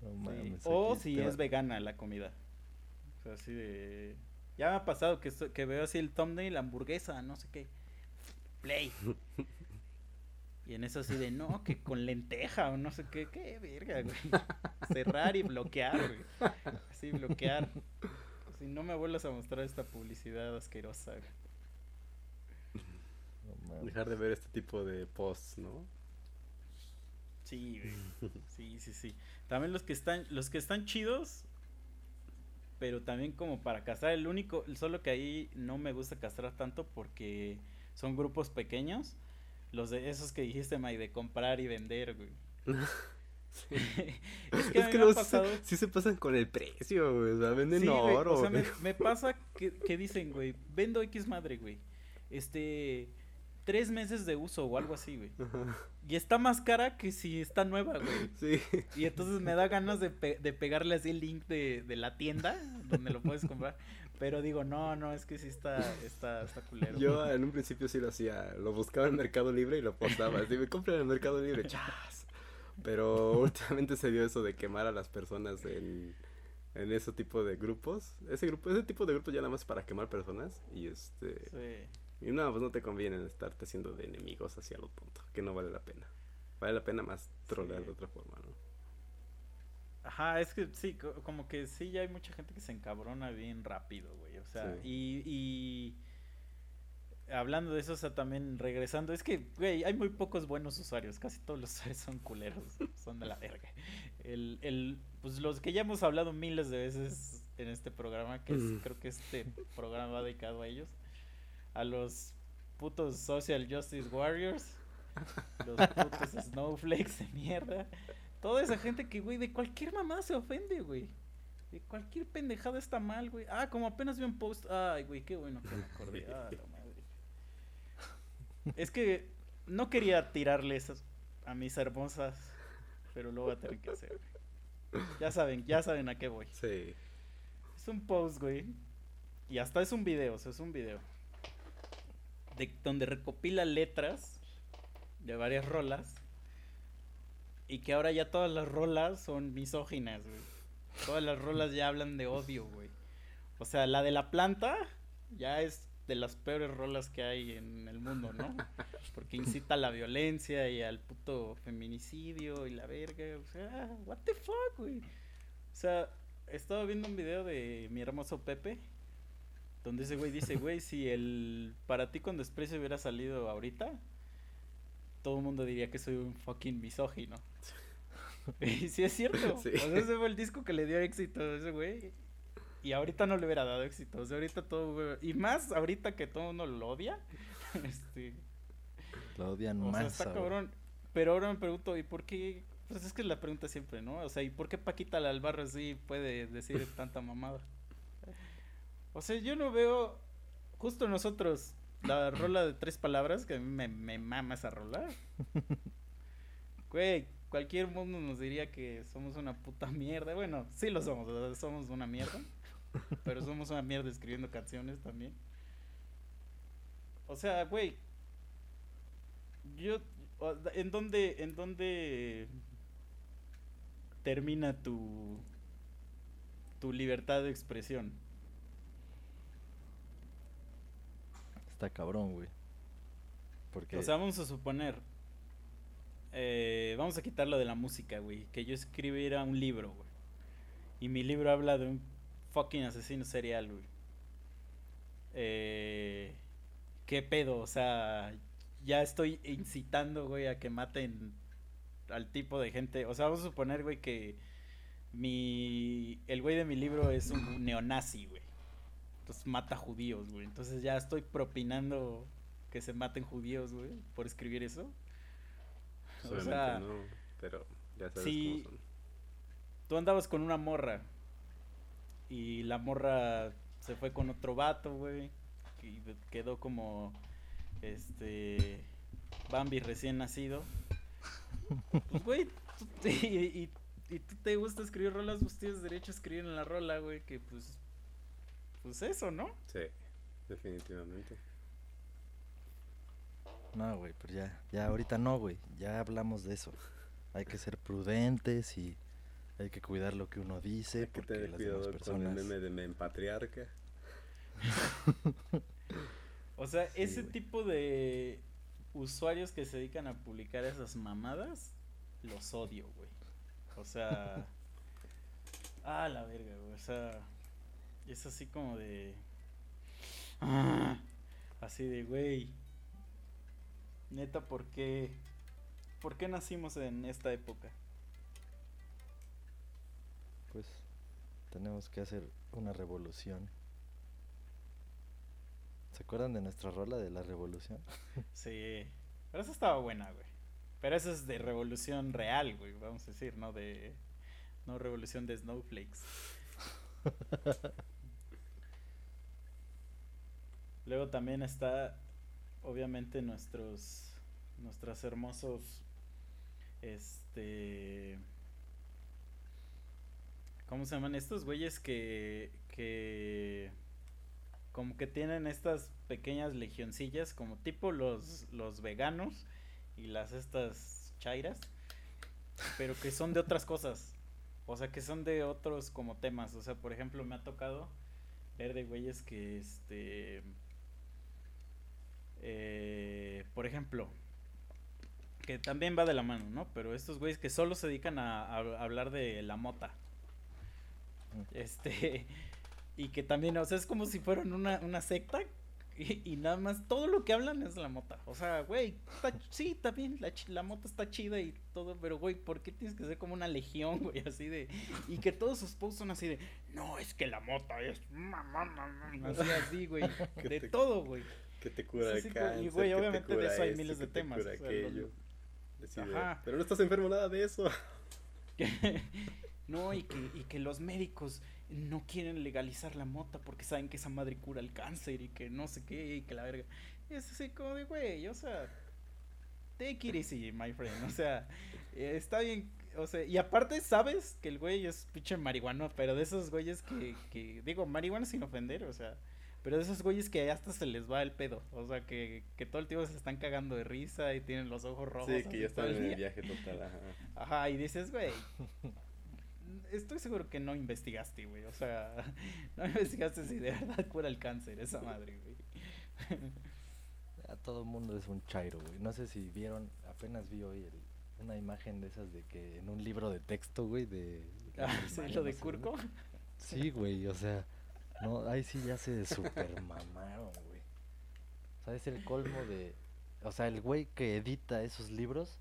No Sí. mames, O si te es vegana la comida. O sea, así de. Ya me ha pasado que, que veo así el thumbnail, hamburguesa, no sé qué. Play. Y en eso así de, no, que con lenteja o no sé qué. Qué verga, güey. Cerrar y bloquear, güey. Así, bloquear. Si no me vuelvas a mostrar esta publicidad asquerosa, güey. no. Dejar de ver este tipo de posts, ¿no? Sí. Sí, sí, sí. También los que están, los que están chidos, pero también como para castrar, el único, solo que ahí no me gusta castrar tanto porque son grupos pequeños. Los de esos que dijiste, Mike, de comprar y vender, güey. es que, luego sí, pasado. se, sí se pasan con el precio, güey. O sea, venden Sí, güey, oro. o sea, me, pasa que, que dicen, güey, vendo X madre, güey. Este, tres meses de uso o algo así, güey. Ajá. Y está más cara que si está nueva, güey. Sí. Y entonces me da ganas de, pe- de pegarle así el link de, de la tienda donde lo puedes comprar. Pero digo, no, no, es que sí está, está, está culero. Yo en un principio sí lo hacía. Lo buscaba en Mercado Libre y lo postaba. Así me compré en el Mercado Libre. ¡Chas! Pero últimamente se dio eso de quemar a las personas en, en ese tipo de grupos. Ese grupo, ese tipo de grupos ya nada más para quemar personas. Y este. Sí. Y no, pues no te conviene estarte haciendo de enemigos hacia lo tonto. Que no vale la pena. Vale la pena más trolear Sí. de otra forma, ¿no? Ajá, es que sí, co- como que sí, ya hay mucha gente que se encabrona bien rápido, güey. O sea, Sí. y, y hablando de eso, o sea, también regresando, es que, güey, hay muy pocos buenos usuarios, casi todos los usuarios son culeros, son de la verga. El, el, pues los que ya hemos hablado miles de veces en este programa, que es, Mm. creo que este programa va dedicado a ellos, a los putos social justice warriors, los putos snowflakes de mierda. Toda esa gente que, güey, de cualquier mamá se ofende, güey. De cualquier pendejada está mal, güey. Ah, como apenas vi un post. Ay, güey, qué bueno que me acordé. Ah, la madre. Es que no quería tirarles a, a mis hermosas, pero lo voy a tener que hacer. güey. Ya saben, ya saben a qué voy. Sí. Es un post, güey. Y hasta es un video, o sea, es un video. De, donde recopila letras de varias rolas. Y que ahora ya todas las rolas son misóginas, güey. Todas las rolas ya hablan de odio, güey. O sea, la de la planta ya es de las peores rolas que hay en el mundo, ¿no? Porque incita a la violencia y al puto feminicidio y la verga. O sea, what the fuck, güey. O sea, estaba viendo un video de mi hermoso Pepe. Donde ese güey dice, güey, si el para ti con desprecio hubiera salido ahorita, todo el mundo diría que soy un fucking misógino. Y sí es cierto. Sí. O sea, ese fue el disco que le dio éxito a ese güey. Y ahorita no le hubiera dado éxito. O sea, ahorita todo. Y más ahorita que todo uno lo odia. Este. Lo odian O sea, más. está cabrón. Pero ahora me pregunto, ¿y por qué? Pues es que es la pregunta siempre, ¿no? O sea, ¿y por qué Paquita la Albarra sí puede decir tanta mamada? O sea, yo no veo. Justo nosotros, la rola de tres palabras, que a mí me, me mama esa rola. Güey, cualquier mundo nos diría que somos una puta mierda. Bueno, sí lo somos, o sea, somos una mierda. Pero somos una mierda escribiendo canciones también. O sea, güey, yo, ¿en dónde, en dónde termina tu, tu libertad de expresión? Está cabrón, güey. Porque O sea, vamos a suponer, eh, vamos a quitarlo de la música, güey, que yo escribiera un libro, güey, y mi libro habla de un fucking asesino serial, güey. Eh, ¿Qué pedo? O sea, ya estoy incitando, güey, a que maten al tipo de gente. O sea, vamos a suponer, güey, que mi el güey de mi libro es un neonazi, güey. Entonces mata judíos, güey. Entonces ya estoy propinando que se maten judíos, güey, por escribir eso. Pues O sea, no, pero ya sabes sí. cómo son. tú andabas con una morra y la morra se fue con otro vato, güey, y quedó como Este. Bambi recién nacido. Pues, güey, y- y tú te gusta escribir rolas, pues tienes derecho a escribir en la rola, güey, que pues. Pues eso, ¿no? Sí, definitivamente. No, güey, pero ya, ya ahorita no, güey. Ya hablamos de eso. Hay que ser prudentes y hay que cuidar lo que uno dice. Hay que porque tener las demás cuidado con el personas... meme de men patriarca. O sea, Sí, ese tipo de usuarios que se dedican a publicar esas mamadas, los odio, güey. O sea. ah, la verga, güey. O sea. Es así como de. ah, así de, güey. Neta, ¿por qué? ¿Por qué nacimos en esta época? Pues tenemos que hacer una revolución. ¿Se acuerdan de nuestra rola de la revolución? Sí. Pero esa estaba buena, güey. Pero esa es de revolución real, güey. Vamos a decir, no de. No revolución de snowflakes. Luego también está, obviamente, nuestros. Nuestros hermosos. Este. ¿Cómo se llaman estos güeyes que. que. como que tienen estas pequeñas legioncillas, como tipo los, los veganos y las estas chairas, pero que son de otras cosas. O sea, que son de otros como temas. O sea, por ejemplo, me ha tocado ver de güeyes que este. Eh, por ejemplo, que también va de la mano, ¿no? Pero estos güeyes que solo se dedican a, a hablar de la mota. Este. Y que también, o sea, es como si fueran una, una secta. Y, y nada más, todo lo que hablan es la mota. O sea, güey, está sí, está bien, la, la mota está chida y todo, pero güey, ¿por qué tienes que ser como una legión, güey? Así de. Y que todos sus posts son así de. No, es que la mota es. ma, ma, ma, ma", Así, así, güey. De todo, güey. Que te cura Sí, sí, güey, y, cáncer. güey, obviamente de eso hay miles de te temas, cura o sea, aquello. los- Así de, Ajá. Pero no estás enfermo nada de eso. No, y que, y que los médicos no quieren legalizar la mota porque saben que esa madre cura el cáncer y que no sé qué y que la verga. Es así como de, güey, o sea, take it easy, my friend. O sea, está bien, o sea, y aparte sabes que el güey es pinche marihuano, pero de esos güeyes que, que digo, marihuana sin ofender, o sea, pero de esos güeyes que hasta se les va el pedo, o sea, que, que todo el tiempo se están cagando de risa y tienen los ojos rojos. Sí, que ya están en el viaje total. Ajá. Ajá, y dices, güey. Estoy seguro que no investigaste, güey. O sea, no investigaste si de verdad cura el cáncer esa madre, güey. A todo mundo es un chairo, güey. No sé si vieron, apenas vi hoy el- una imagen de esas de que en un libro de texto, güey, de... Ah, sí, lo de Curco. Sí, güey, o sea, no, ahí sí ya se super mamaron, güey. O sea, es el colmo de... O sea, el güey que edita esos libros,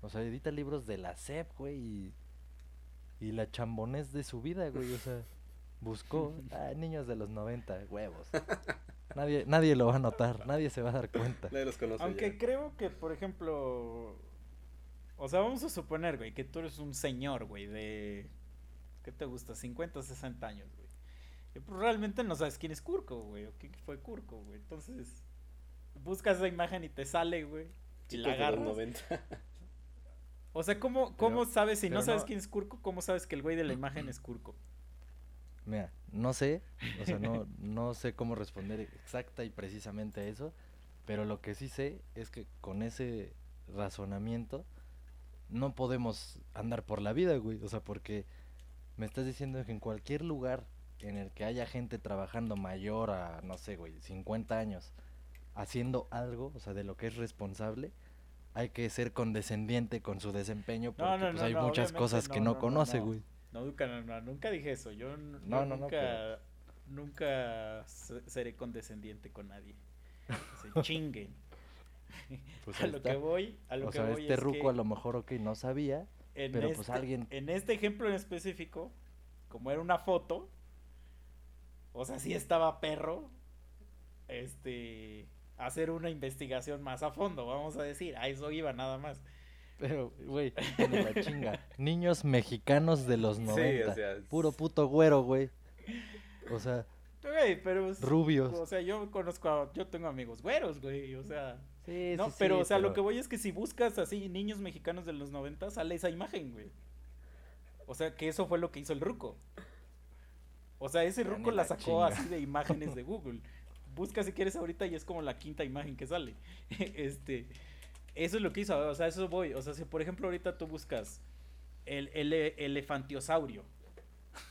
o sea, edita libros de la SEP, güey, y, y la chambonés de su vida, güey, o sea, buscó, ah, niños de los 90, huevos. Nadie, nadie lo va a notar, nadie se va a dar cuenta. Nadie los conoce Aunque ya. creo que, por ejemplo. O sea, vamos a suponer, güey, que tú eres un señor, güey, de. ¿Qué te gusta? 50, 60 años, güey. Pues realmente no sabes quién es Curco, güey, o quién fue Curco, güey. Entonces, buscas esa imagen y te sale, güey. Y la agarras. 90. O sea, ¿cómo, cómo Pero- sabes, si no sabes no- quién es Curco, cómo sabes que el güey de la imagen es Curco? Mira, no sé, o sea, no, no sé cómo responder exacta y precisamente a eso, pero lo que sí sé es que con ese razonamiento no podemos andar por la vida, güey, o sea, porque me estás diciendo que en cualquier lugar en el que haya gente trabajando mayor a, no sé, güey, 50 años, haciendo algo, o sea, de lo que es responsable, hay que ser condescendiente con su desempeño porque no, pues, no, hay muchas cosas que no, no, no, no, conoce, no. güey. No, nunca, nunca dije eso. Yo, nunca, pero- nunca se- seré condescendiente con nadie. Se chinguen. Pues a lo está. que voy, a lo o que sea, voy este es ruco que a lo mejor, ok, no sabía, pero, este, pues, alguien- En este ejemplo en específico, como era una foto, o sea, sí estaba perro, este, hacer una investigación más a fondo, vamos a decir. A eso iba nada más. pero, güey, la chinga. Niños mexicanos de los Sí, 90. o sea, Puro puto güero, güey. O sea, Güey, pero... Rubios. O sea, yo conozco a... Yo tengo amigos güeros, güey, o sea... Sí, No, sí, pero, sí, o sea, lo que voy es que si buscas así niños mexicanos de los 90, sale esa imagen, güey. O sea, que eso fue lo que hizo el Ruco. O sea, ese Ya Ruco la la sacó chinga. así de imágenes de Google. Busca si quieres ahorita y es como la quinta imagen que sale. este, eso es lo que hizo, o sea, eso voy. O sea, si por ejemplo ahorita tú buscas el, el elefantiosaurio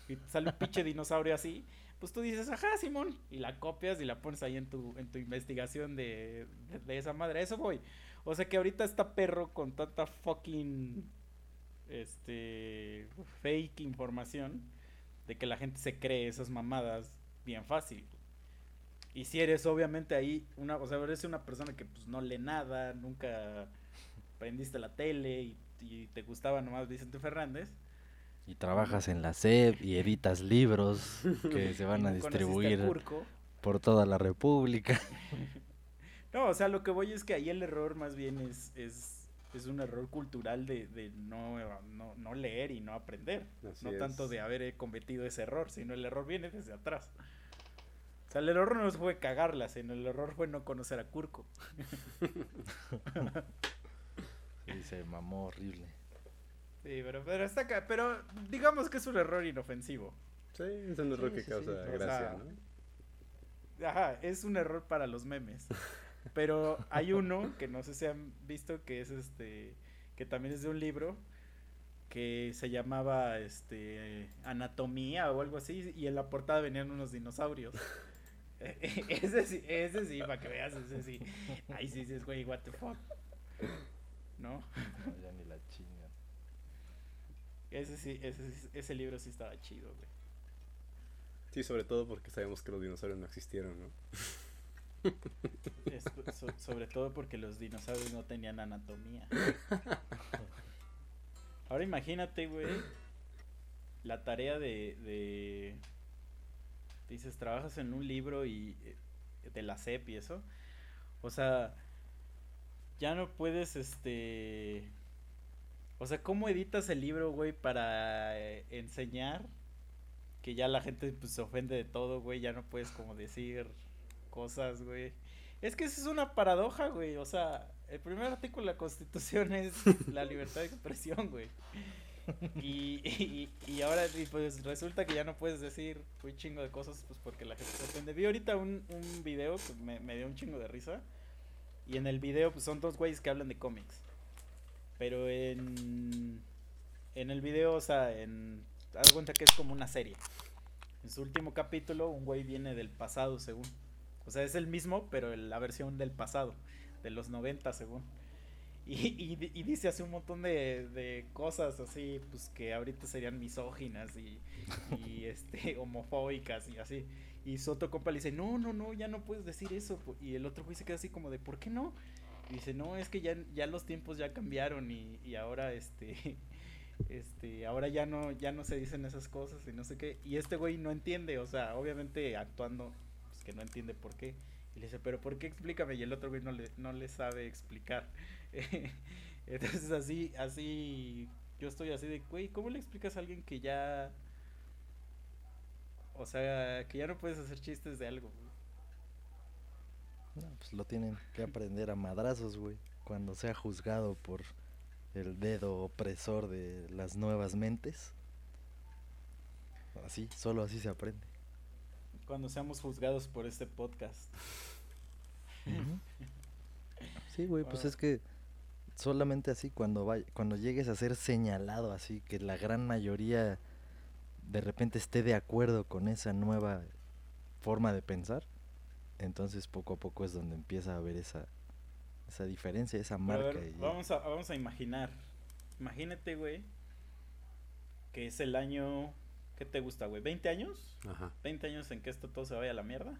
y sale un pinche dinosaurio así, pues tú dices, ajá, Simón, y la copias y la pones ahí en tu, en tu investigación de, de, de esa madre. Eso voy. O sea que ahorita está perro con tanta fucking este fake información de que la gente se cree esas mamadas bien fácil. Y si eres obviamente ahí una, o sea, eres una persona que pues no lee nada, nunca prendiste la tele y, y te gustaba nomás Vicente Fernández, Y trabajas en la SEP y editas libros que se van a distribuir por toda la República. No, o sea, lo que voy es que ahí el error más bien es, es, es un error cultural de, de no, no, no leer y no aprender. Así no tanto de haber eh, cometido ese error, sino el error viene desde atrás. O sea, el error no fue cagarla, sino el error fue no conocer a Curco. Y se mamó horrible. Sí, pero, pero está acá, pero digamos que es un error inofensivo. Sí, es un error Sí, que sí, causa sí. O gracia, sea, ¿no? Ajá, es un error para los memes. Pero hay uno que no sé si han visto que es este que también es de un libro que se llamaba este Anatomía o algo así y en la portada venían unos dinosaurios. ese sí, ese sí, para que veas, ese sí. Ahí sí dices, güey, what the fuck. ¿No? No, ya ni la chinga. Ese sí, ese, sí- ese libro sí estaba chido, güey. Sí, sobre todo porque sabemos que los dinosaurios no existieron, ¿no? Sobre todo porque los dinosaurios no tenían anatomía. Ahora imagínate, güey, la tarea de, de... Dices, trabajas en un libro y eh, de la SEP y eso. O sea, ya no puedes, este... O sea, ¿cómo editas el libro, güey, para eh, enseñar? Que ya la gente pues, se ofende de todo, güey. Ya no puedes como decir cosas, güey. Es que esa es una paradoja, güey. O sea, el primer artículo de la Constitución es la libertad de expresión, güey. Y, y, y ahora pues resulta que ya no puedes decir un chingo de cosas pues porque la gente se ofende. Vi ahorita un, un video que me, me dio un chingo de risa. Y en el video pues son dos güeyes que hablan de cómics. Pero en, en el video, o sea, en, haz cuenta que es como una serie. En su último capítulo, un güey viene del pasado, según. O sea, es el mismo, pero la versión del pasado, de los 90, según. Y, y, y dice así un montón de, de cosas así, pues que ahorita serían misóginas y, y este, homofóbicas y así. Y su otro compa le dice, no, no, no, ya no puedes decir eso. po". Y el otro güey se queda así como de, ¿por qué no? Y dice, no, es que ya, ya los tiempos ya cambiaron y, y ahora este... Este, ahora ya no, ya no se dicen esas cosas y no sé qué. Y este güey no entiende, o sea, obviamente actuando, que no entiende por qué. Y le dice, pero ¿por qué explícame? Y el otro güey no le, no le sabe explicar. Entonces así, así, yo estoy así de, güey, ¿cómo le explicas a alguien que ya, o sea, que ya no puedes hacer chistes de algo? No, pues lo tienen que aprender a madrazos, güey. Cuando sea juzgado por el dedo opresor de las nuevas mentes. Así, solo así se aprende. Cuando seamos juzgados por este podcast. Sí, güey, pues es que solamente así cuando vay- cuando llegues a ser señalado así que la gran mayoría de repente esté de acuerdo con esa nueva forma de pensar, entonces poco a poco es donde empieza a haber esa esa diferencia, esa a marca. ver, y- vamos, a, vamos a imaginar. Imagínate, güey, que es el año, ¿qué te gusta, güey? ¿20 años? Ajá. ¿20 años en que esto todo se vaya a la mierda?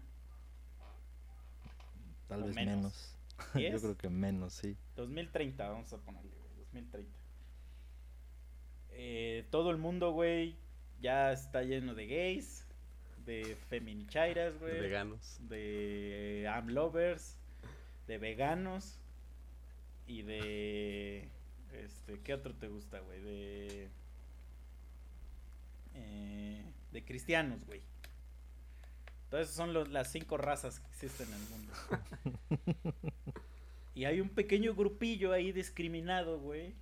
tal o vez menos. menos. ¿10? Yo creo que menos, sí. 2030, vamos a ponerle, güey, 2030. Eh, todo el mundo, güey, ya está lleno de gays, de feminichairas, güey. Veganos. de amlovers, de veganos y de este, ¿qué otro te gusta, güey? De eh, de cristianos, güey. Entonces son los- las cinco razas que existen en el mundo. y hay un pequeño grupillo ahí discriminado, güey,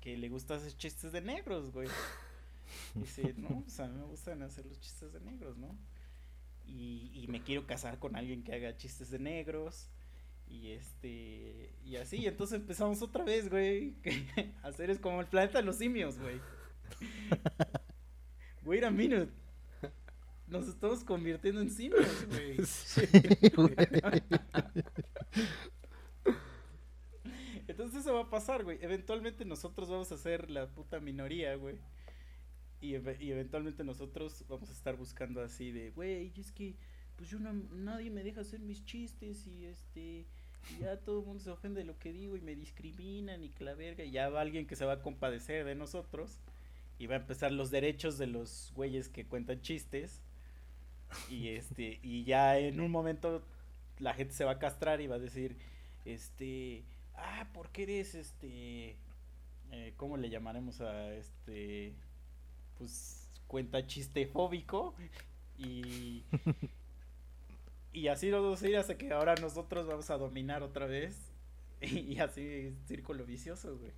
que le gusta hacer chistes de negros, güey. Dice, no, pues a mí me gustan hacer los chistes de negros, ¿no? Y, y me quiero casar con alguien que haga chistes de negros. Y este. Y así, entonces empezamos otra vez, güey. hacer es como el planeta de los simios, güey. Wait a minute. Nos estamos convirtiendo en simios, güey. Entonces eso va a pasar, güey. Eventualmente nosotros vamos a ser la puta minoría, güey. Y, y eventualmente nosotros vamos a estar buscando así de, güey, es que pues yo no, nadie me deja hacer mis chistes y este y ya todo el mundo se ofende de lo que digo y me discriminan y que la verga y ya va alguien que se va a compadecer de nosotros y va a empezar los derechos de los güeyes que cuentan chistes. Y este y ya en un momento la gente se va a castrar y va a decir este ah ¿por qué eres este eh, cómo le llamaremos a este pues cuenta chiste fóbico y y así nos vamos a ir hasta que ahora nosotros vamos a dominar otra vez. Y así círculo vicioso güey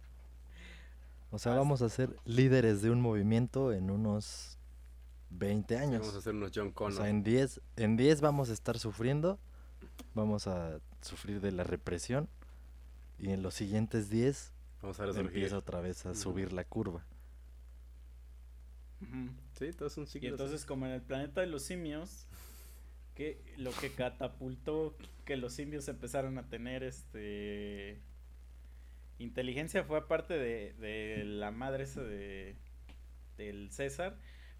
O sea, vamos a ser líderes de un movimiento en unos 20 años. Vamos a hacer unos John O Connor. sea, en 10, en 10 vamos a estar sufriendo, vamos a sufrir de la represión y en los siguientes 10 Vamos a resurgir. empieza otra vez a subir la curva. Sí, todo es un y ciclo. entonces como en el planeta de los simios que lo que catapultó que los simios empezaron a tener este inteligencia fue aparte de, de la madre esa de del César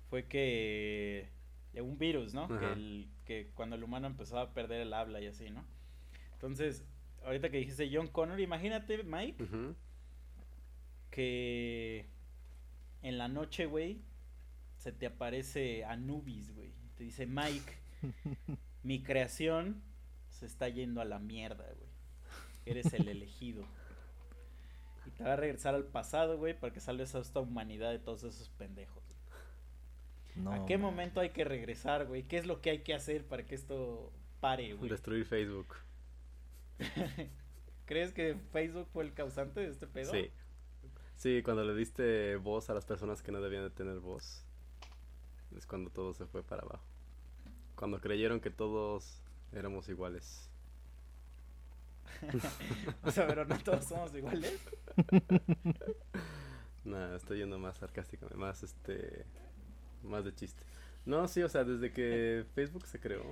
fue que de un virus, ¿no? Que, Ajá. el- que cuando el humano empezó a perder el habla y así, ¿no? Entonces, ahorita que dijiste John Connor, imagínate, Mike, que en la noche, güey, se te aparece Anubis, güey. Te dice, Mike, mi creación se está yendo a la mierda, güey. Eres el elegido. Y te va a regresar al pasado, güey, para que salves a esta humanidad de todos esos pendejos. No, ¿A qué man. momento hay que regresar, güey? ¿Qué es lo que hay que hacer para que esto pare, güey? Destruir Facebook. ¿Crees que Facebook fue el causante de este pedo? Sí. Sí, cuando le diste voz a las personas que no debían de tener voz. Es cuando todo se fue para abajo. Cuando creyeron que todos éramos iguales. O sea, pero no todos somos iguales. Nada, estoy yendo más sarcásticamente, más este, más de chiste. No, sí, o sea, desde que Facebook se creó,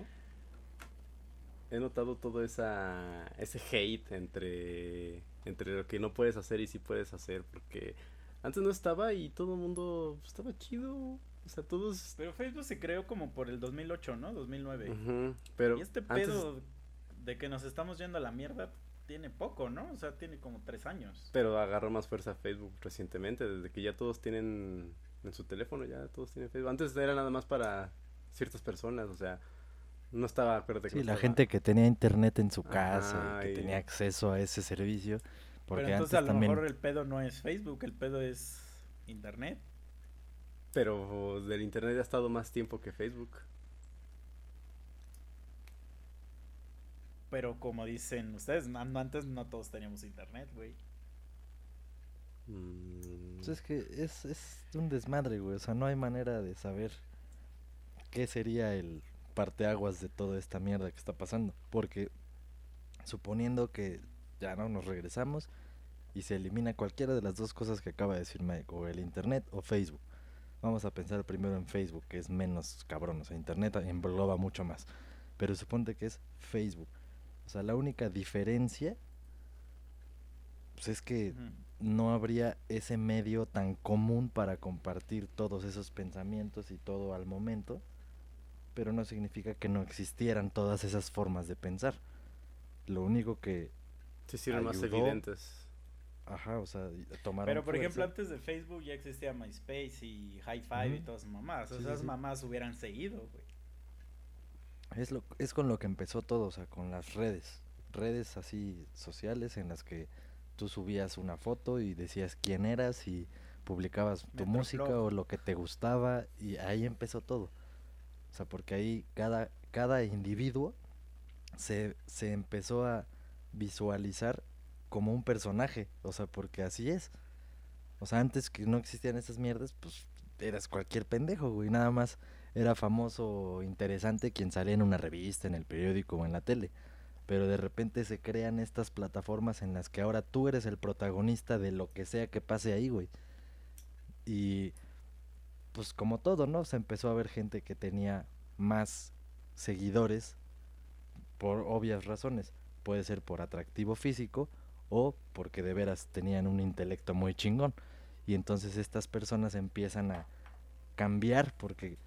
he notado todo esa, ese hate entre, entre lo que no puedes hacer y sí puedes hacer, porque antes no estaba y todo el mundo pues, estaba chido, o sea, todos... Pero Facebook se creó como por el 2008, ¿no? 2009. Ujú, pero y este antes- pedo de que nos estamos yendo a la mierda tiene poco, ¿no? O sea, tiene como tres años. Pero agarró más fuerza Facebook recientemente, desde que ya todos tienen en su teléfono, ya todos tienen Facebook. Antes era nada más para ciertas personas, o sea, no estaba, acuérdate que Sí, no la estaba- gente que tenía internet en su casa y que y- tenía acceso a ese servicio. Porque Pero entonces antes a lo también... mejor el pedo no es Facebook, el pedo es Internet. Pero del internet ha estado más tiempo que Facebook. Pero como dicen ustedes, antes no todos teníamos Internet, güey. Mm, Pues es que es, es un desmadre, güey. O sea, no hay manera de saber qué sería el parteaguas de toda esta mierda que está pasando. Porque suponiendo que ya no nos regresamos y se elimina cualquiera de las dos cosas que acaba de decir Mike, o el internet o Facebook. Vamos a pensar primero en Facebook, que es menos cabrón. O sea, internet engloba mucho más. Pero suponte que es Facebook. O sea, la única diferencia pues es que no habría ese medio tan común para compartir todos esos pensamientos y todo al momento, pero no significa que no existieran todas esas formas de pensar. Lo único que, se hicieron más evidentes. ajá, o sea, y- tomaron Pero por ejemplo, antes de Facebook ya existía MySpace y High Five y Ujú. todas esas mamás. Sí, sí, esas sí. mamás hubieran seguido, güey. Es, lo, es con lo que empezó todo, o sea, con las redes. Redes así sociales en las que tú subías una foto y decías quién eras y publicabas tu música o lo que te gustaba y ahí empezó todo. O sea, porque ahí cada, cada individuo se, se empezó a visualizar como un personaje, o sea, porque así es. O sea, antes que no existían esas mierdas, pues eras cualquier pendejo, güey, nada más era famoso interesante quien salía en una revista, en el periódico o en la tele. Pero de repente se crean estas plataformas en las que ahora tú eres el protagonista de lo que sea que pase ahí, güey. Y pues como todo, ¿no? Se empezó a ver gente que tenía más seguidores por obvias razones. Puede ser por atractivo físico o porque de veras tenían un intelecto muy chingón. Y entonces estas personas empiezan a cambiar porque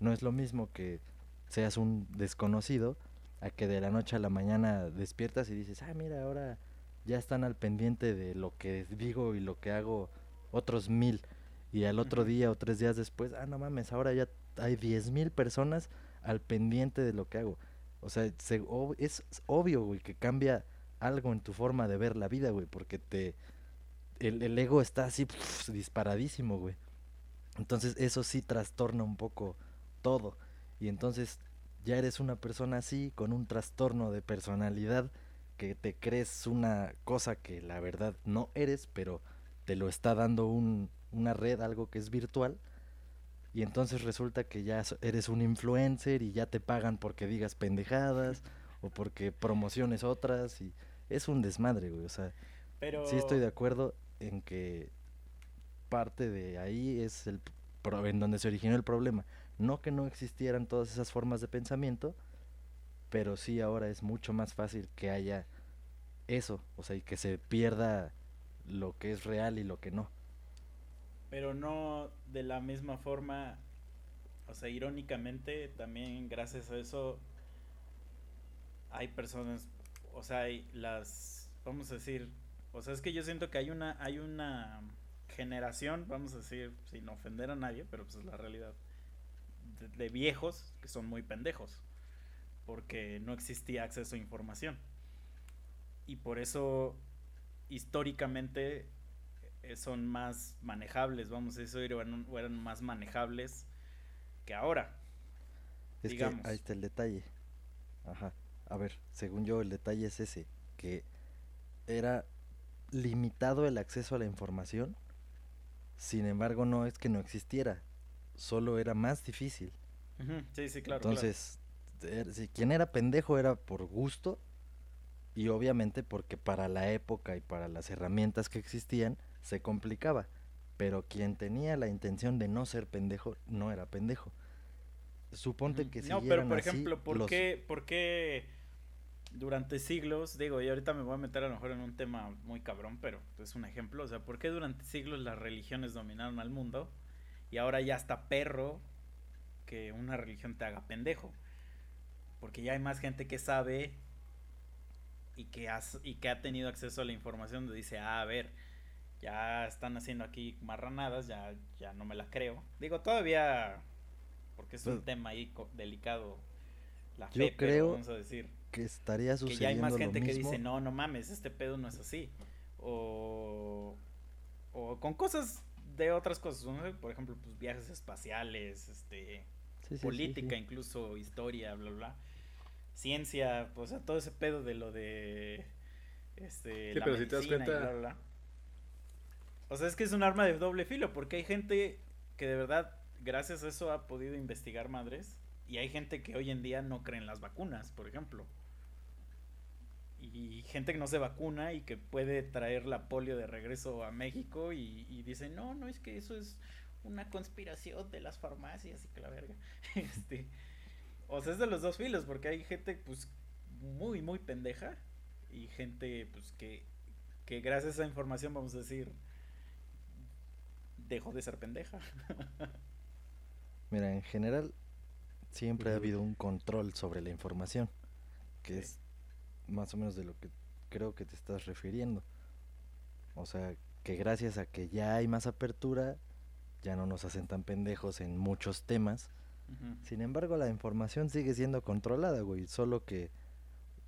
no es lo mismo que seas un desconocido a que de la noche a la mañana despiertas y dices, ah, mira, ahora ya están al pendiente de lo que digo y lo que hago otros mil. Y al otro día o tres días después, ah, no mames, ahora ya hay diez mil personas al pendiente de lo que hago. O sea, se- ob- es obvio, güey, que cambia algo en tu forma de ver la vida, güey, porque te... El, el ego está así disparadísimo, güey. Entonces eso sí trastorna un poco todo. Y entonces ya eres una persona así, con un trastorno de personalidad, que te crees una cosa que la verdad no eres, pero te lo está dando un, una red, algo que es virtual. Y entonces resulta que ya eres un influencer y ya te pagan porque digas pendejadas o porque promociones otras. Y es un desmadre, güey. O sea, Pero... sí estoy de acuerdo en que parte de ahí es el pro- en donde se originó el problema. No que no existieran todas esas formas de pensamiento, pero sí ahora es mucho más fácil que haya eso, o sea, y que se pierda lo que es real y lo que no. Pero no de la misma forma, o sea, irónicamente, también gracias a eso hay personas, o sea, hay las, vamos a decir, o sea, es que yo siento que hay una, hay una generación, vamos a decir, sin ofender a nadie, pero pues es la realidad, de, de viejos que son muy pendejos, porque no existía acceso a información. Y por eso, históricamente, eh, son más manejables, vamos a decir, o eran, o eran más manejables que ahora. Es Digamos. que ahí está el detalle. Ajá. A ver, según yo el detalle es ese, que era limitado el acceso a la información, sin embargo no es que no existiera, solo era más difícil. Sí, sí, claro. Entonces, er- si quien era pendejo era por gusto y obviamente porque para la época y para las herramientas que existían se complicaba, pero quien tenía la intención de no ser pendejo no era pendejo. Suponte que No, pero por así ejemplo, ¿por, los- qué, ¿por qué durante siglos, digo, y ahorita me voy a meter a lo mejor en un tema muy cabrón, pero es un ejemplo, o sea, ¿por qué durante siglos las religiones dominaron al mundo y ahora ya está perro que una religión te haga pendejo? Porque ya hay más gente que sabe y que, has, y que ha tenido acceso a la información donde dice, ah, a ver, ya están haciendo aquí marranadas, ya, ya no me la creo. Digo, todavía, porque es un Pues, tema ahí delicado, la yo fe, pero creo vamos a decir que estaría que sucediendo ya hay más gente que dice, no, no mames, este pedo no es así. O, o con cosas de otras cosas, ¿no? por ejemplo, pues viajes espaciales, este, Sí, sí, sí, política, sí. incluso historia, bla, bla, bla. Ciencia, pues, o sea, todo ese pedo de lo de este, Sí, la pero si te das medicina y cuenta- bla, bla, bla. O sea, es que es un arma de doble filo, porque hay gente que de verdad, gracias a eso, ha podido investigar madres. Y hay gente que hoy en día no cree en las vacunas, por ejemplo. Y gente que no se vacuna y que puede traer la polio de regreso a México y, y dice, no, no, es que eso es una conspiración de las farmacias y que la verga. Este, o sea, es de los dos filos, porque hay gente pues muy, muy pendeja y gente pues que, que gracias a esa información, vamos a decir, dejó de ser pendeja. Mira, en general siempre ha habido un control sobre la información, que Sí. es más o menos de lo que creo que te estás refiriendo. O sea, que gracias a que ya hay más apertura, ya no nos hacen tan pendejos en muchos temas. Sin embargo, la información sigue siendo controlada, güey, solo que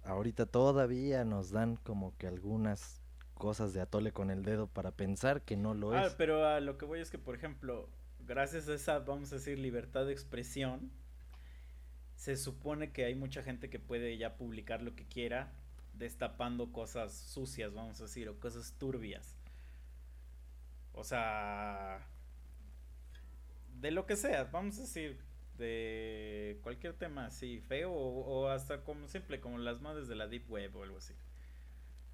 ahorita todavía nos dan como que algunas cosas de atole con el dedo para pensar que no lo Ah, es. pero a lo que voy es que, por ejemplo, gracias a esa, vamos a decir, libertad de expresión, se supone que hay mucha gente que puede ya publicar lo que quiera, destapando cosas sucias, vamos a decir, o cosas turbias. O sea, de lo que sea, vamos a decir, de cualquier tema así feo o, o hasta como simple, como las madres de la Deep Web o algo así.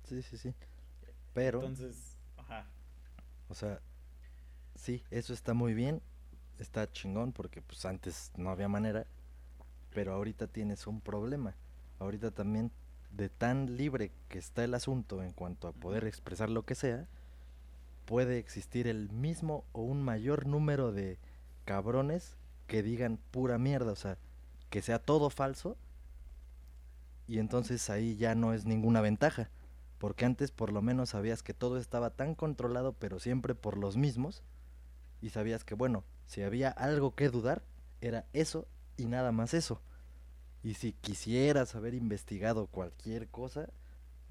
Sí, sí, sí. Pero, Entonces, ajá. o sea, sí, eso está muy bien, está chingón porque pues antes no había manera, pero ahorita tienes un problema. Ahorita también de tan libre que está el asunto en cuanto a poder expresar lo que sea, puede existir el mismo o un mayor número de cabrones que digan pura mierda, o sea, que sea todo falso y entonces ahí ya no es ninguna ventaja, porque antes por lo menos sabías que todo estaba tan controlado, pero siempre por los mismos, y sabías que bueno, si había algo que dudar, era eso y nada más eso. Y si quisieras haber investigado cualquier cosa,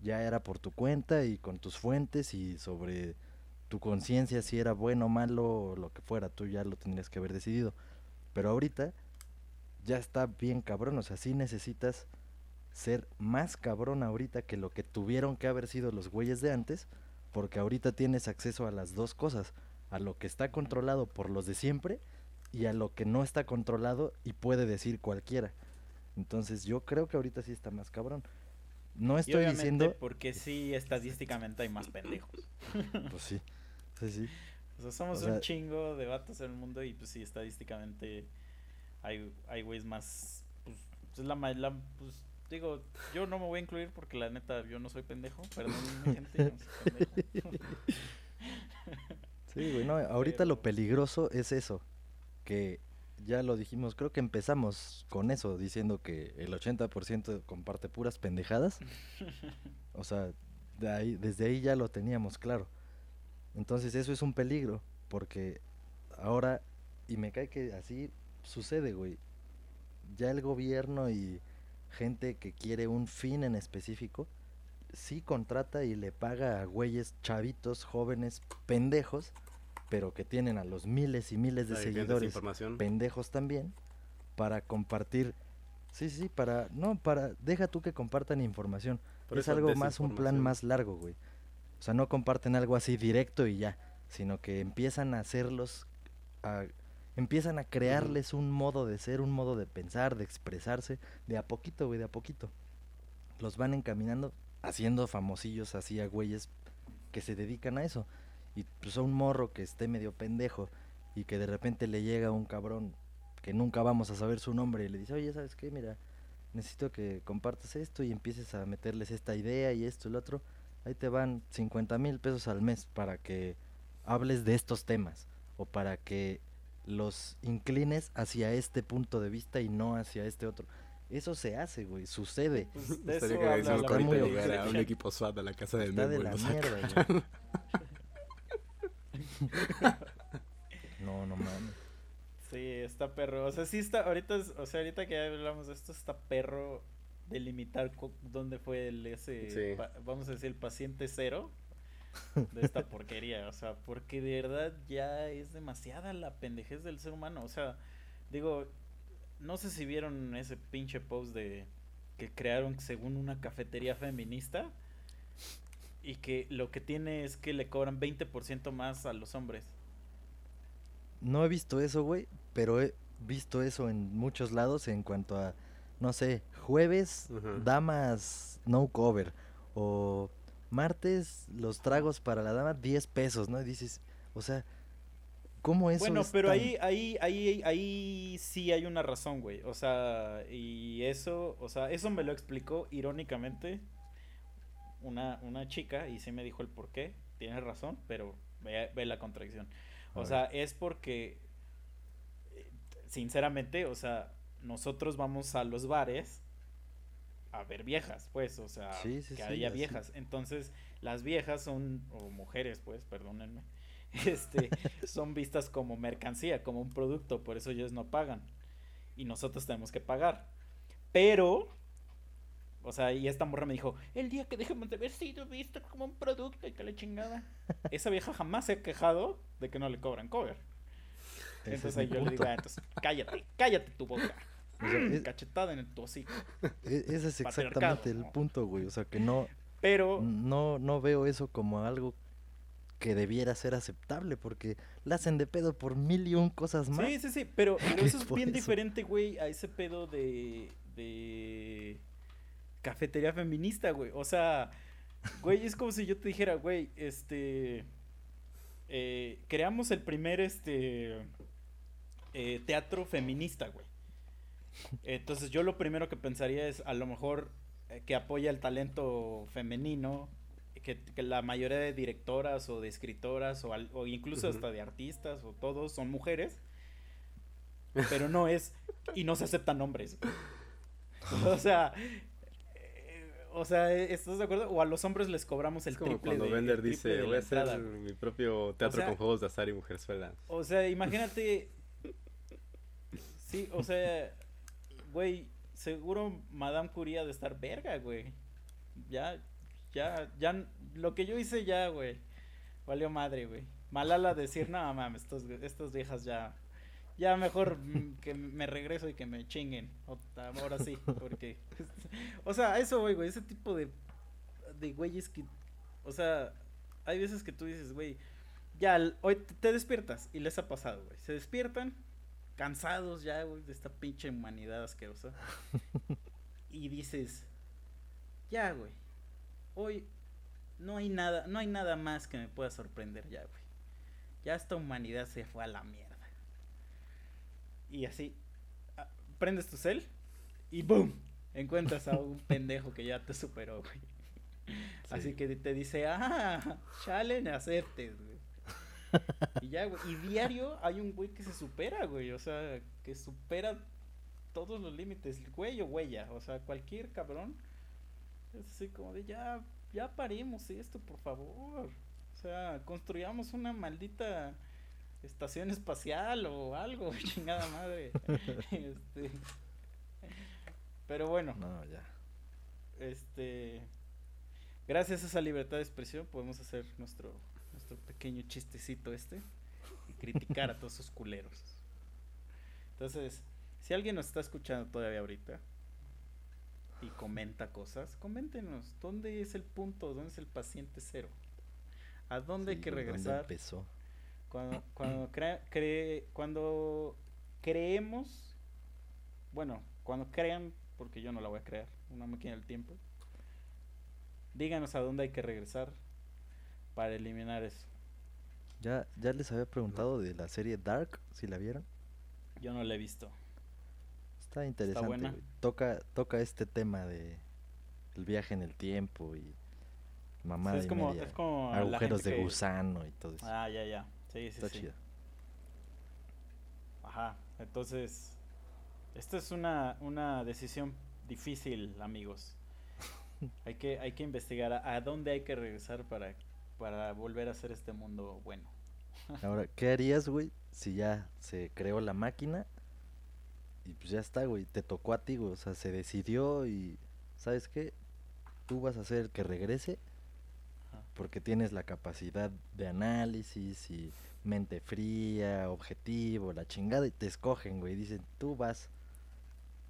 ya era por tu cuenta y con tus fuentes y sobre tu conciencia si era bueno o malo lo que fuera, tú ya lo tendrías que haber decidido. Pero ahorita ya está bien cabrón, o sea, sí necesitas ser más cabrón ahorita que lo que tuvieron que haber sido los güeyes de antes, porque ahorita tienes acceso a las dos cosas, a lo que está controlado por los de siempre y a lo que no está controlado y puede decir cualquiera. Entonces yo creo que ahorita sí está más cabrón. No Y estoy obviamente diciendo... porque sí, estadísticamente hay más pendejos. Pues sí, sí, sí. O sea, somos O sea- un chingo de vatos en el mundo y pues sí, estadísticamente hay, hay güeyes más... Pues, pues, la, la- pues, digo, yo no me voy a incluir porque la neta yo no soy pendejo. Perdón, gente, yo no soy pendejo. Sí, güey, no, ahorita lo peligroso es eso, que ya lo dijimos, creo que empezamos con eso, diciendo que el 80% comparte puras pendejadas. O sea, de ahí, desde ahí ya lo teníamos claro. Entonces eso es un peligro, porque ahora, y me cae que así sucede, güey. Ya el gobierno y gente que quiere un fin en específico, sí contrata y le paga a güeyes chavitos, jóvenes, pendejos, pero que tienen a los miles y miles de Hay seguidores pendejos también para compartir sí sí para no para deja tú que compartan información. Por es algo más un plan más largo güey. O sea no comparten algo así directo y ya sino que empiezan a hacerlos a- empiezan a crearles un modo de ser un modo de pensar de expresarse de a poquito güey de a poquito. Los van encaminando haciendo famosillos así a güeyes que se dedican a eso y pues a un morro que esté medio pendejo y que de repente le llega un cabrón que nunca vamos a saber su nombre y le dice, oye, ¿sabes qué? Mira, necesito que compartas esto y empieces a meterles esta idea y esto y lo otro. Ahí te van 50 mil pesos al mes para que hables de estos temas o para que los inclines hacia este punto de vista y no hacia este otro. Eso se hace, güey, sucede. Pues, de eso habla muy llegara un equipo SWAT a la casa del Está de la mierda, güey. No, no mames. Sí, está perro. O sea, sí está, ahorita, es- o sea, ahorita que ya hablamos de esto, está perro delimitar dónde fue el ese, Sí. pa- vamos a decir, el paciente cero de esta porquería. O sea, porque de verdad ya es demasiada la pendejez del ser humano. O sea, digo, no sé si vieron ese pinche post de que crearon según una cafetería feminista y que lo que tiene es que le cobran 20% más a los hombres. No he visto eso, güey, pero he visto eso en muchos lados en cuanto a, no sé, jueves, damas no cover, o martes, los tragos para la dama, 10 pesos, ¿no? Y dices, o sea, ¿cómo eso Bueno, es pero tan- ahí, ahí, ahí, ahí sí hay una razón, güey. O sea, y eso, o sea, eso me lo explicó irónicamente una, una chica y sí me dijo el por qué. Tienes razón, pero ve, ve la contradicción. A O ver. sea, es porque, eh, sinceramente, o sea, nosotros vamos a los bares a ver viejas, pues, o sea, Sí, sí, que sí, haya viejas. Entonces, las viejas son, o mujeres, pues, perdónenme, este, son vistas como mercancía, como un producto, por eso ellos no pagan. Y nosotros tenemos que pagar. Pero, o sea, y esta morra me dijo, el día que dejemos de haber sido vistos como un producto y que la chingada. Esa vieja jamás se ha quejado de que no le cobran cover. Ese es Entonces yo le digo, "Ah, entonces cállate, cállate tu boca. O sea, es- cachetada en el hocico. e- ese es exactamente el punto, güey. O sea, que no, Pero, no, no veo eso como algo que debiera ser aceptable, porque la hacen de pedo por mil y un cosas más. sí, sí, sí, pero, eso es bien eso. diferente, güey, a ese pedo de, de cafetería feminista, güey. O sea, güey, es como si yo te dijera, güey, este, eh, creamos el primer, este, eh, teatro feminista, güey. Entonces yo lo primero que pensaría es a lo mejor eh, que apoya el talento femenino, que, que la mayoría de directoras o de escritoras o, al- o incluso hasta de artistas o todos son mujeres, pero no es, y no se aceptan hombres. O sea, o sea, ¿estás de acuerdo? O a los hombres les cobramos el Es como triple cuando de- el Bender triple dice, voy a hacer entrada, güey". mi propio teatro sea- con juegos de azar y mujerzuelas. O sea, imagínate. Sí, o sea, güey, seguro Madame Curie ha de estar verga, güey. Ya, ya, ya, lo que yo hice ya, güey. Valió madre, güey. Malala decir, no mames, estos, estas viejas ya, ya mejor mm, que me regreso y que me chinguen. Ahora sí, porque, o sea, eso, güey, güey, ese tipo de, de güeyes que, o sea, hay veces que tú dices, güey, ya, hoy te- te despiertas y les ha pasado, güey. Se despiertan cansados ya, güey, de esta pinche humanidad asquerosa. y dices, ya, güey. Hoy no hay nada, no hay nada más que me pueda sorprender ya, güey. Ya esta humanidad se fue a la mierda. Y así, ah, prendes tu cel y ¡boom! Encuentras a un pendejo que ya te superó, güey. Así Sí. que te dice, ah, challenge, aceptes, güey. Y ya, güey. Y diario hay un güey que se supera, güey. O sea, que supera todos los límites. Güey o huella. O sea, cualquier cabrón. Es así como de ya, ya paremos esto, por favor. O sea, construyamos una maldita estación espacial o algo, chingada madre. este. Pero bueno, No, ya. este gracias a esa libertad de expresión podemos hacer nuestro nuestro pequeño chistecito este y criticar a todos esos culeros entonces si alguien nos está escuchando todavía ahorita y comenta cosas coméntenos dónde es el punto dónde es el paciente cero a dónde hay que güey, ¿dónde regresar empezó? Cuando cuando crea- cree cuando creemos bueno cuando crean porque yo no la voy a crear una máquina del tiempo díganos a dónde hay que regresar para eliminar eso Ya, ya les había preguntado de la serie Dark, si la vieron. yo no la he visto Está interesante. Toca, toca este tema de el viaje en el tiempo y es y como media, es como la agujeros de que- gusano y todo eso. ah ya ya sí sí Está sí chida. ajá entonces esta es una una decisión difícil amigos hay que hay que investigar a, a dónde hay que regresar para para volver a hacer este mundo bueno Ahora, ¿qué harías, güey, si ya se creó la máquina y pues ya está, güey, te tocó a ti, güey, o sea, se decidió y ¿sabes qué? Tú vas a ser el que regrese. Porque tienes la capacidad de análisis y mente fría, objetivo, la chingada y te escogen, güey, dicen, "Tú vas."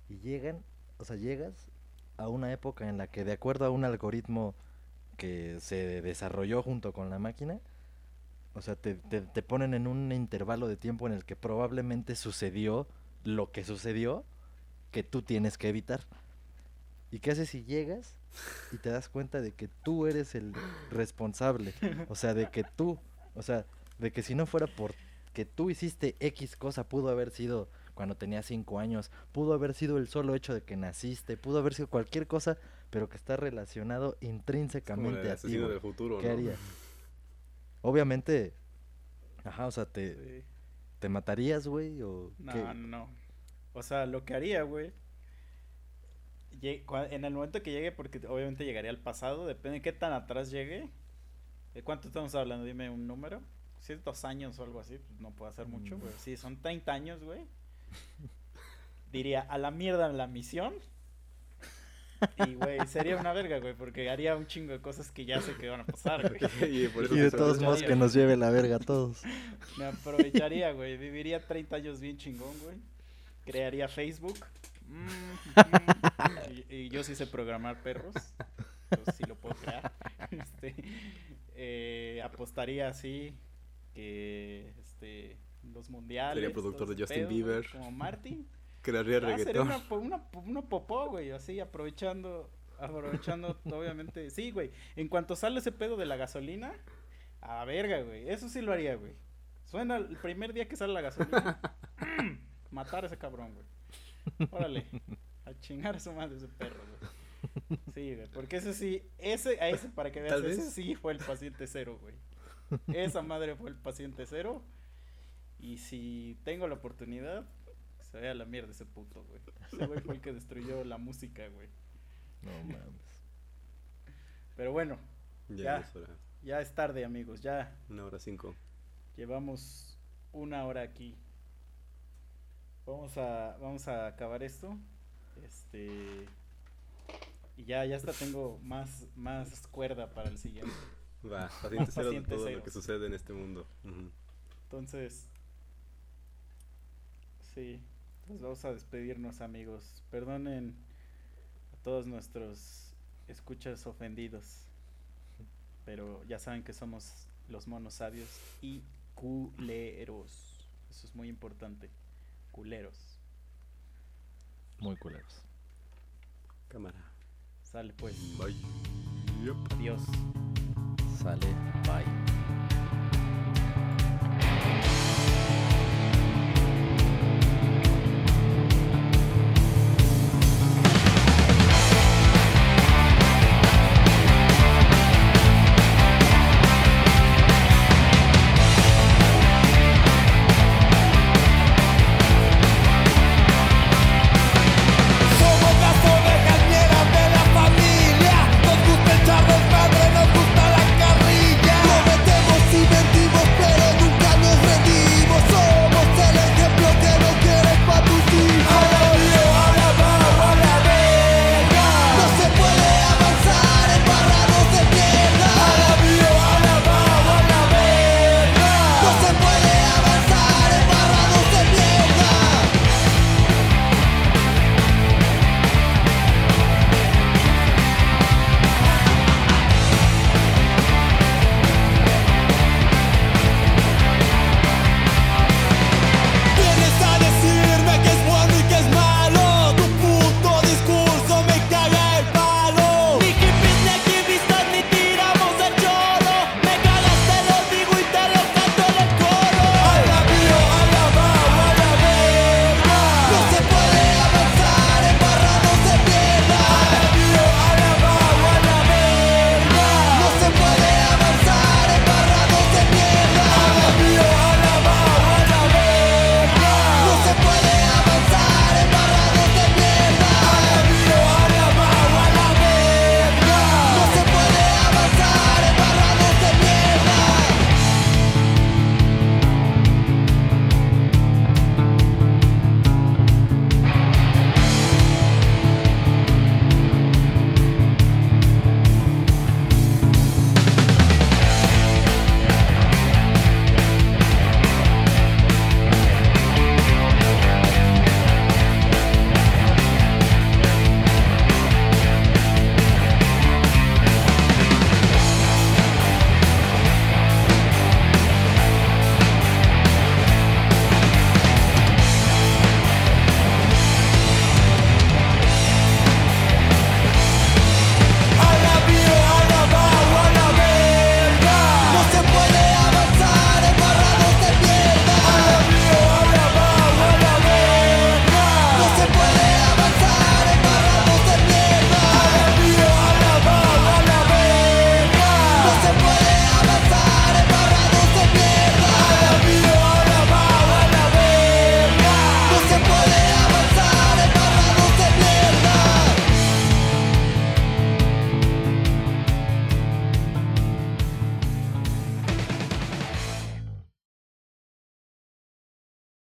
Y llegan, o sea, llegas a una época en la que de acuerdo a un algoritmo que se desarrolló junto con la máquina, o sea, te, te, te ponen en un intervalo de tiempo en el que probablemente sucedió lo que sucedió que tú tienes que evitar. ¿Y qué haces si llegas y te das cuenta de que tú eres el responsable? O sea, de que tú, o sea, de que si no fuera por que tú hiciste X cosa, pudo haber sido cuando tenías 5 años, pudo haber sido el solo hecho de que naciste, pudo haber sido cualquier cosa, pero que está relacionado Como el intrínsecamente a ti. del futuro, ¿Qué ¿no? harías? Obviamente, ajá, o sea, te, Sí. ¿te matarías, güey? O No, qué? no. O sea, lo que haría, güey. En el momento que llegue, porque obviamente llegaría al pasado, depende de qué tan atrás llegue. ¿De cuánto estamos hablando? Dime un número. Si es dos años o algo así, pues no puede hacer mucho, güey. Si son 30 años, güey. Diría, a la mierda la misión. Y, güey, sería una verga, güey, porque haría un chingo de cosas que ya sé que van a pasar, güey. y Y de se todos modos que nos lleve la verga a todos. Me aprovecharía, güey. Viviría 30 años bien chingón, güey. Crearía Facebook. Mm, mm. y, y yo sí sé programar perros. Yo sí lo puedo crear. Este, eh, apostaría así que este, los mundiales. Sería productor de Justin Bieber. Como Martin. Crearía Ah, sería reggaetón. una, po- una, una popó, güey, así aprovechando, aprovechando, obviamente. Sí, güey, en cuanto sale ese pedo de la gasolina, a verga, güey, eso sí lo haría, güey. Suena el primer día que sale la gasolina, matar a ese cabrón, güey. Órale, a chingar a su madre ese perro, güey. Sí, güey, porque ese sí, ese, a ese, para que veas, ese vez. sí fue el paciente cero, güey. Esa madre fue el paciente cero. Y si tengo la oportunidad, se vaya a la mierda ese puto, güey. Ese güey fue el que destruyó la música, güey. No mames. Pero bueno, Ya, Ya. es hora. ya es tarde, amigos. Ya Una hora cinco. llevamos una hora aquí. Vamos a, vamos a acabar esto. Este. Y ya, ya hasta tengo más, más cuerda para el siguiente. Va, paciente cero de Paciente todo cero. lo que sucede en este mundo. Entonces, sí, pues vamos a despedirnos amigos. Perdonen a todos nuestros escuchas ofendidos, pero ya saben que somos los monos sabios y culeros. Eso es muy importante, culeros. Muy culeros. Cámara. Sale pues, Bye. Yep. adiós. Sale, bye.